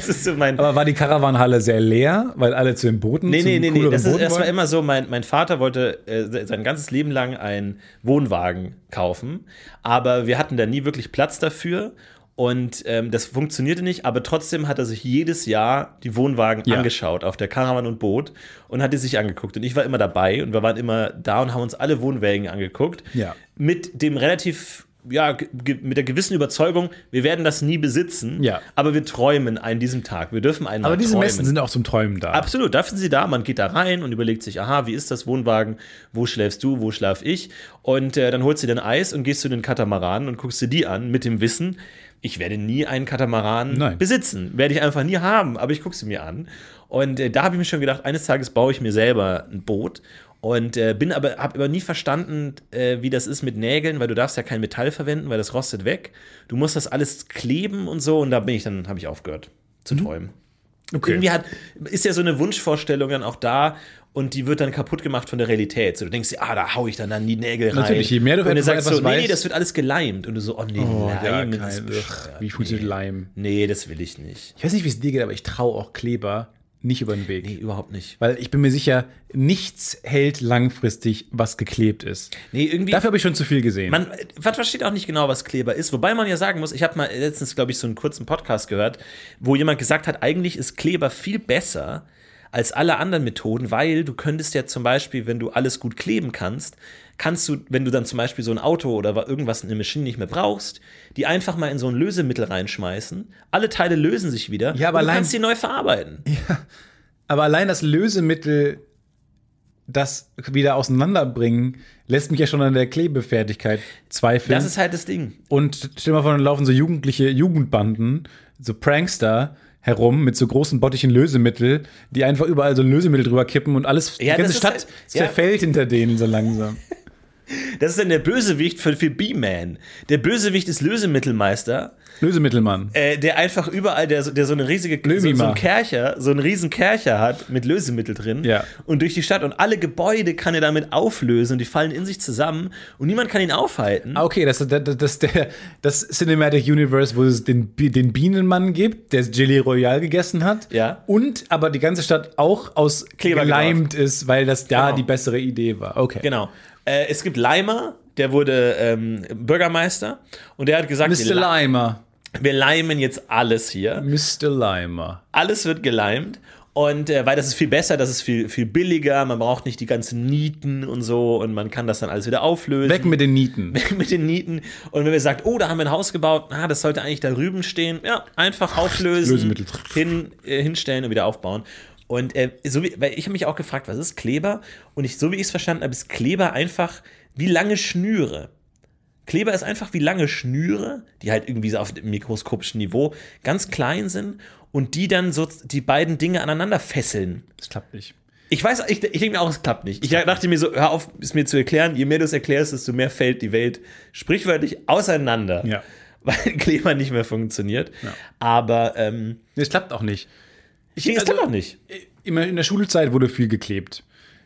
so mein. Aber war die Karawanhalle sehr leer, weil alle zu den Booten Nee, nee, nee, nee. Das, ist, das war immer so, mein, mein Vater wollte äh, sein ganzes Leben lang einen Wohnwagen kaufen, aber wir hatten da nie wirklich Platz dafür. Und ähm, das funktionierte nicht, aber trotzdem hat er sich jedes Jahr die Wohnwagen Ja. angeschaut auf der Caravan und Boot und hat die sich angeguckt. Und ich war immer dabei und wir waren immer da und haben uns alle Wohnwagen angeguckt. Ja. Mit dem relativ, ja, mit der gewissen Überzeugung, wir werden das nie besitzen, Ja. aber wir träumen an diesem Tag. Wir dürfen einmal Aber diese träumen. Messen sind auch zum Träumen da. Absolut, dafür sind sie da. Man geht da rein und überlegt sich, aha, wie ist das Wohnwagen? Wo schläfst du? Wo schlaf ich? Und äh, dann holst du dir ein Eis und gehst zu den Katamaranen und guckst dir die an mit dem Wissen, ich werde nie einen Katamaran Nein. besitzen. Werde ich einfach nie haben, aber ich gucke sie mir an. Und äh, da habe ich mir schon gedacht, eines Tages baue ich mir selber ein Boot. Und äh, bin aber, habe aber nie verstanden, äh, wie das ist mit Nägeln, weil du darfst ja kein Metall verwenden, weil das rostet weg. Du musst das alles kleben und so. Und da bin ich dann, habe ich aufgehört zu träumen. Okay. Irgendwie hat, ist ja so eine Wunschvorstellung dann auch da und die wird dann kaputt gemacht von der Realität. So, du denkst dir, ah, da hau ich dann, dann die Nägel rein. Natürlich, je mehr du und du sagst so, nee, nee, das wird alles geleimt. Und du so, oh nee, Oh, ja, Leim, das kein, bescheuert. wie funktioniert Leim? Nee, das will ich nicht. Ich weiß nicht, wie es dir geht, aber ich traue auch Kleber nicht über den Weg. Nee, überhaupt nicht. Weil ich bin mir sicher, nichts hält langfristig, was geklebt ist. Nee, irgendwie. Dafür habe ich schon zu viel gesehen. Man man versteht auch nicht genau, was Kleber ist. Wobei man ja sagen muss, ich habe mal letztens, glaube ich, so einen kurzen Podcast gehört, wo jemand gesagt hat, eigentlich ist Kleber viel besser als alle anderen Methoden, weil du könntest ja zum Beispiel, wenn du alles gut kleben kannst, kannst du, wenn du dann zum Beispiel so ein Auto oder irgendwas in der Maschine nicht mehr brauchst, die einfach mal in so ein Lösemittel reinschmeißen. Alle Teile lösen sich wieder. Ja, aber und du allein- kannst die neu verarbeiten. aber allein das Lösemittel, das wieder auseinanderbringen, lässt mich ja schon an der Klebefertigkeit zweifeln. Das ist halt das Ding. Und stell dir mal vor, dann laufen so jugendliche Jugendbanden, so Prankster herum mit so großen Bottichen Lösemittel, die einfach überall so Lösemittel drüber kippen und alles, Ja, die ganze Stadt halt- ja. zerfällt hinter denen so langsam. Das ist dann der Bösewicht für, für B-Man. Der Bösewicht ist Lösemittelmeister. Lösemittelmann. äh, der einfach überall, der, so- der so eine riesige, so, so einen Kercher, so einen riesen Kercher hat mit Lösemittel drin Ja. und durch die Stadt und alle Gebäude kann er damit auflösen und die fallen in sich zusammen und niemand kann ihn aufhalten. Ah, okay, das ist das, das, der, das Cinematic Universe, wo es den, den Bienenmann gibt, der Jelly Royale gegessen hat. Ja. Und aber die ganze Stadt auch aus Kleber geleimt ist, weil das da Genau. die bessere Idee war. Okay. Genau. Äh, es gibt Leimer, der wurde ähm, Bürgermeister und der hat gesagt, Mr. wir, le- Limer. wir leimen jetzt alles hier. Mr. Limer. Alles wird geleimt. Und äh, weil das ist viel besser, das ist viel, viel billiger, man braucht nicht die ganzen Nieten und so und man kann das dann alles wieder auflösen. Weg mit den Nieten. mit den Nieten. Und wenn wir sagt, oh, da haben wir ein Haus gebaut, ah, das sollte eigentlich da drüben stehen, ja, einfach auflösen, Lösemittel. hin, äh, hinstellen und wieder aufbauen. Und äh, so wie, weil ich habe mich auch gefragt, was ist Kleber? Und ich, so wie ich es verstanden habe, ist Kleber einfach wie lange Schnüre. Kleber ist einfach wie lange Schnüre, die halt irgendwie so auf dem mikroskopischen Niveau ganz klein sind und die dann so die beiden Dinge aneinander fesseln. Das klappt nicht. Ich weiß, ich, ich denke mir auch, es klappt nicht. Ich dachte mir so, hör auf, es mir zu erklären. Je mehr du es erklärst, desto mehr fällt die Welt sprichwörtlich auseinander. Ja. Weil Kleber nicht mehr funktioniert. Aber ähm, Es klappt auch nicht. Ich, es also- klappt auch nicht. Immer in der Schulzeit wurde viel geklebt.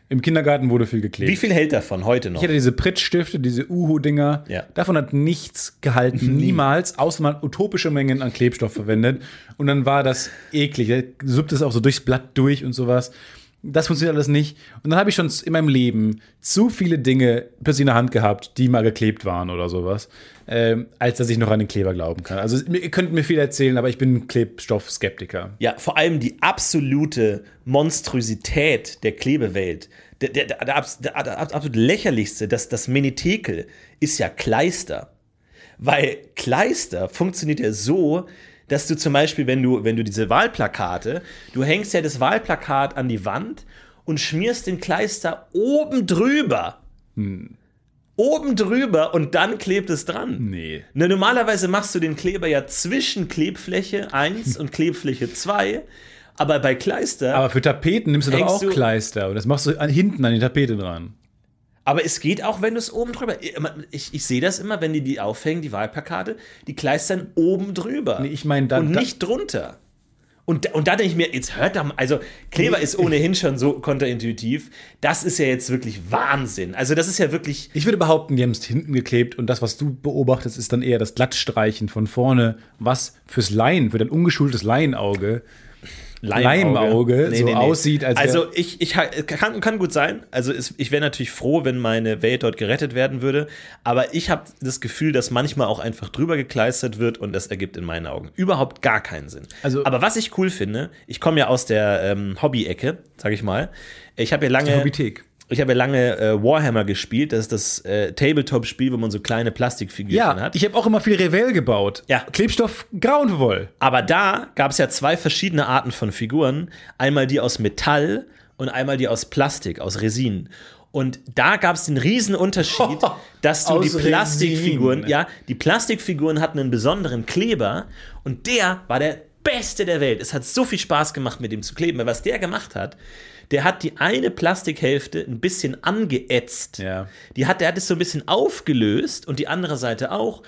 Im Kindergarten wurde viel geklebt. Wie viel hält davon heute noch? Ich hatte diese Pritt-Stifte, diese Uhu-Dinger. Ja. Davon hat nichts gehalten. Niemals, außer man utopische Mengen an Klebstoff verwendet. Und dann war das eklig. Da suppt es auch so durchs Blatt durch und sowas. Das funktioniert alles nicht. Und dann habe ich schon in meinem Leben zu viele Dinge plötzlich in der Hand gehabt, die mal geklebt waren oder sowas, ähm, als dass ich noch an den Kleber glauben kann. Also ihr könnt mir viel erzählen, aber ich bin Klebstoff-Skeptiker. Ja, vor allem die absolute Monstrosität der Klebewelt. Der, der, der, der, der absolut lächerlichste, das, das Menetekel, ist ja Kleister. Weil Kleister funktioniert ja so, dass du zum Beispiel, wenn du, wenn du diese Wahlplakate, du hängst ja das Wahlplakat an die Wand und schmierst den Kleister oben drüber. Oben drüber und dann klebt es dran. Nee. Na, normalerweise machst du den Kleber ja zwischen Klebfläche 1 und Klebfläche 2, aber bei Kleister, aber, für Tapeten nimmst du doch auch du- Kleister. Und das machst du an, hinten an die Tapete dran. Es geht auch, wenn du es oben drüber. Ich, ich sehe das immer, wenn die die aufhängen, die Wahlplakate, die kleistern oben drüber. Nee, ich meine dann- Und nicht drunter. Und, und da denke ich mir, jetzt hört da mal, also Kleber ist ohnehin schon so kontraintuitiv. Das ist ja jetzt wirklich Wahnsinn. Also das ist ja wirklich, Ich würde behaupten, die haben es hinten geklebt und das, was du beobachtest, ist dann eher das Glattstreichen von vorne, was fürs Laien, für dein ungeschultes Laienauge Leimauge so aussieht, als Also ich, ich kann, kann gut sein. Also es, ich wäre natürlich froh, wenn meine Welt dort gerettet werden würde. Aber ich habe das Gefühl, dass manchmal auch einfach drüber gekleistert wird und das ergibt in meinen Augen überhaupt gar keinen Sinn. Also- aber was ich cool finde, ich komme ja aus der ähm, Hobby-Ecke, sag ich mal. Ich habe ja lange. Hobbythek. Ich habe ja lange äh, Warhammer gespielt. Das ist das äh, Tabletop-Spiel, wo man so kleine Plastikfigürchen Ja, hat. ich habe auch immer viel Revell gebaut. Ja. Klebstoff Grauenwoll. Aber da gab es ja zwei verschiedene Arten von Figuren. Einmal die aus Metall und einmal die aus Plastik, aus Resin. Und da gab es den riesen Unterschied, dass du die Plastikfiguren, Resin. ja, die Plastikfiguren hatten einen besonderen Kleber und der war der beste der Welt. Es hat so viel Spaß gemacht, mit dem zu kleben. Weil was der gemacht hat, der hat die eine Plastikhälfte ein bisschen angeätzt. Ja. Die hat, der hat es so ein bisschen aufgelöst und die andere Seite auch.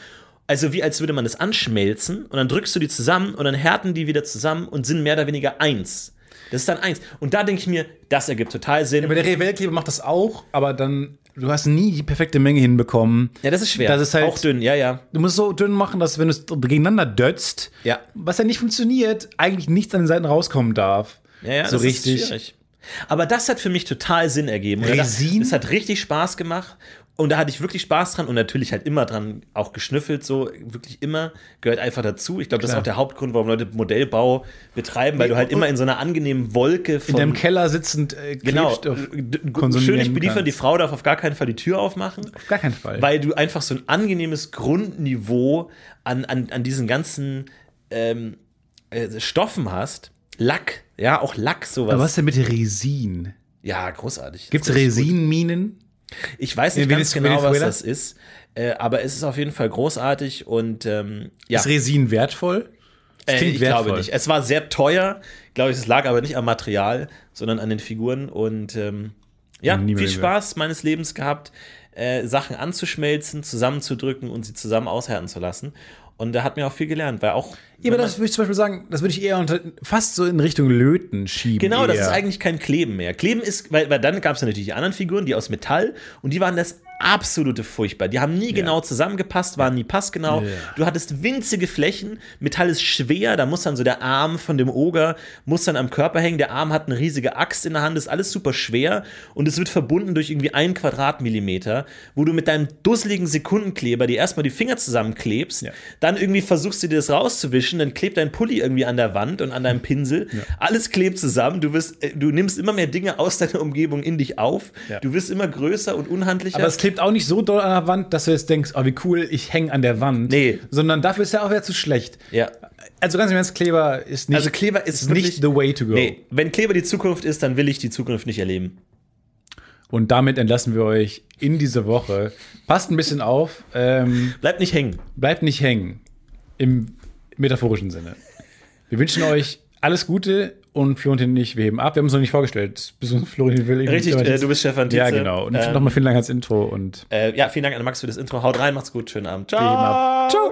Also wie als würde man das anschmelzen und dann drückst du die zusammen und dann härten die wieder zusammen und sind mehr oder weniger eins. Das ist dann eins. Und da denke ich mir, das ergibt total Sinn. Aber der Revellkleber macht das auch, aber dann, du hast nie die perfekte Menge hinbekommen. ja, das ist schwer. Das ist halt- auch dünn, ja, ja. Du musst so dünn machen, dass wenn du es gegeneinander dötzt, Ja. was ja nicht funktioniert, eigentlich nichts an den Seiten rauskommen darf. Ja, ja, so das richtig. Ist schwierig. Aber das hat für mich total Sinn ergeben. Resin? Das, das hat richtig Spaß gemacht. Und da hatte ich wirklich Spaß dran und natürlich halt immer dran auch geschnüffelt, so wirklich immer, gehört einfach dazu. Ich glaube, das ist auch der Hauptgrund, warum Leute Modellbau betreiben, weil du halt immer in so einer angenehmen Wolke von. In deinem Keller sitzend äh, genau, konsumieren schön nicht beliefern, kannst. die Frau darf auf gar keinen Fall die Tür aufmachen. Auf gar keinen Fall. Weil du einfach so ein angenehmes Grundniveau an, an, an diesen ganzen ähm, äh, Stoffen hast. Lack, ja, auch Lack, sowas. aber was denn mit Resin? Ja, großartig. Gibt es ist. Resinminen? Ich weiß nicht In ganz genau, was das ist, äh, aber es ist auf jeden Fall großartig und ähm, ja, Ist Resin wertvoll? Äh, ich wertvoll. glaube nicht. Es war sehr teuer, glaube ich, es lag aber nicht am Material, sondern an den Figuren und ähm, ja, Nie mehr viel. Spaß meines Lebens gehabt, äh, Sachen anzuschmelzen, zusammenzudrücken und sie zusammen aushärten zu lassen. Und da hat mir auch viel gelernt, weil auch Ja, aber das würde ich zum Beispiel sagen, das würde ich eher unter, fast so in Richtung Löten schieben. Genau, das eher. ist eigentlich kein Kleben mehr. Kleben ist, weil, weil dann gab es ja natürlich die anderen Figuren, die aus Metall, und die waren das absolute Furchtbar. Die haben nie genau zusammengepasst, waren nie passgenau. Ja. Du hattest winzige Flächen, Metall ist schwer, da muss dann so der Arm von dem Oger, muss dann am Körper hängen, der Arm hat eine riesige Axt in der Hand, ist alles super schwer und es wird verbunden durch irgendwie ein Quadratmillimeter, wo du mit deinem dusseligen Sekundenkleber dir erstmal die Finger zusammenklebst, Ja. dann irgendwie versuchst du dir das rauszuwischen, dann klebt dein Pulli irgendwie an der Wand und an deinem Pinsel. Alles klebt zusammen. Du, wirst, äh, du nimmst immer mehr Dinge aus deiner Umgebung in dich auf. Ja. Du wirst immer größer und unhandlicher. Aber es klebt auch nicht so doll an der Wand, dass du jetzt denkst, oh, wie cool, ich hänge an der Wand. Nee. Sondern dafür ist er auch wieder zu schlecht. ja. Also ganz im Ernst, Kleber ist nicht, Also Kleber ist nicht wirklich- the way to go. Nee, wenn Kleber die Zukunft ist, dann will ich die Zukunft nicht erleben. Und damit entlassen wir euch in diese Woche. Passt ein bisschen auf, ähm, Bleibt nicht hängen. bleibt nicht hängen. Im metaphorischen Sinne. Wir wünschen euch alles Gute und Florentin und ich, wir heben ab. Wir haben uns noch nicht vorgestellt. Bist du Florentin Will? Richtig, äh, du bist Stefan Tietze. Ja, genau. Und Ähm, nochmal vielen Dank ans Intro und Äh, ja, vielen Dank an Max für das Intro. Haut rein, macht's gut, schönen Abend. wir heben ab. Ciao.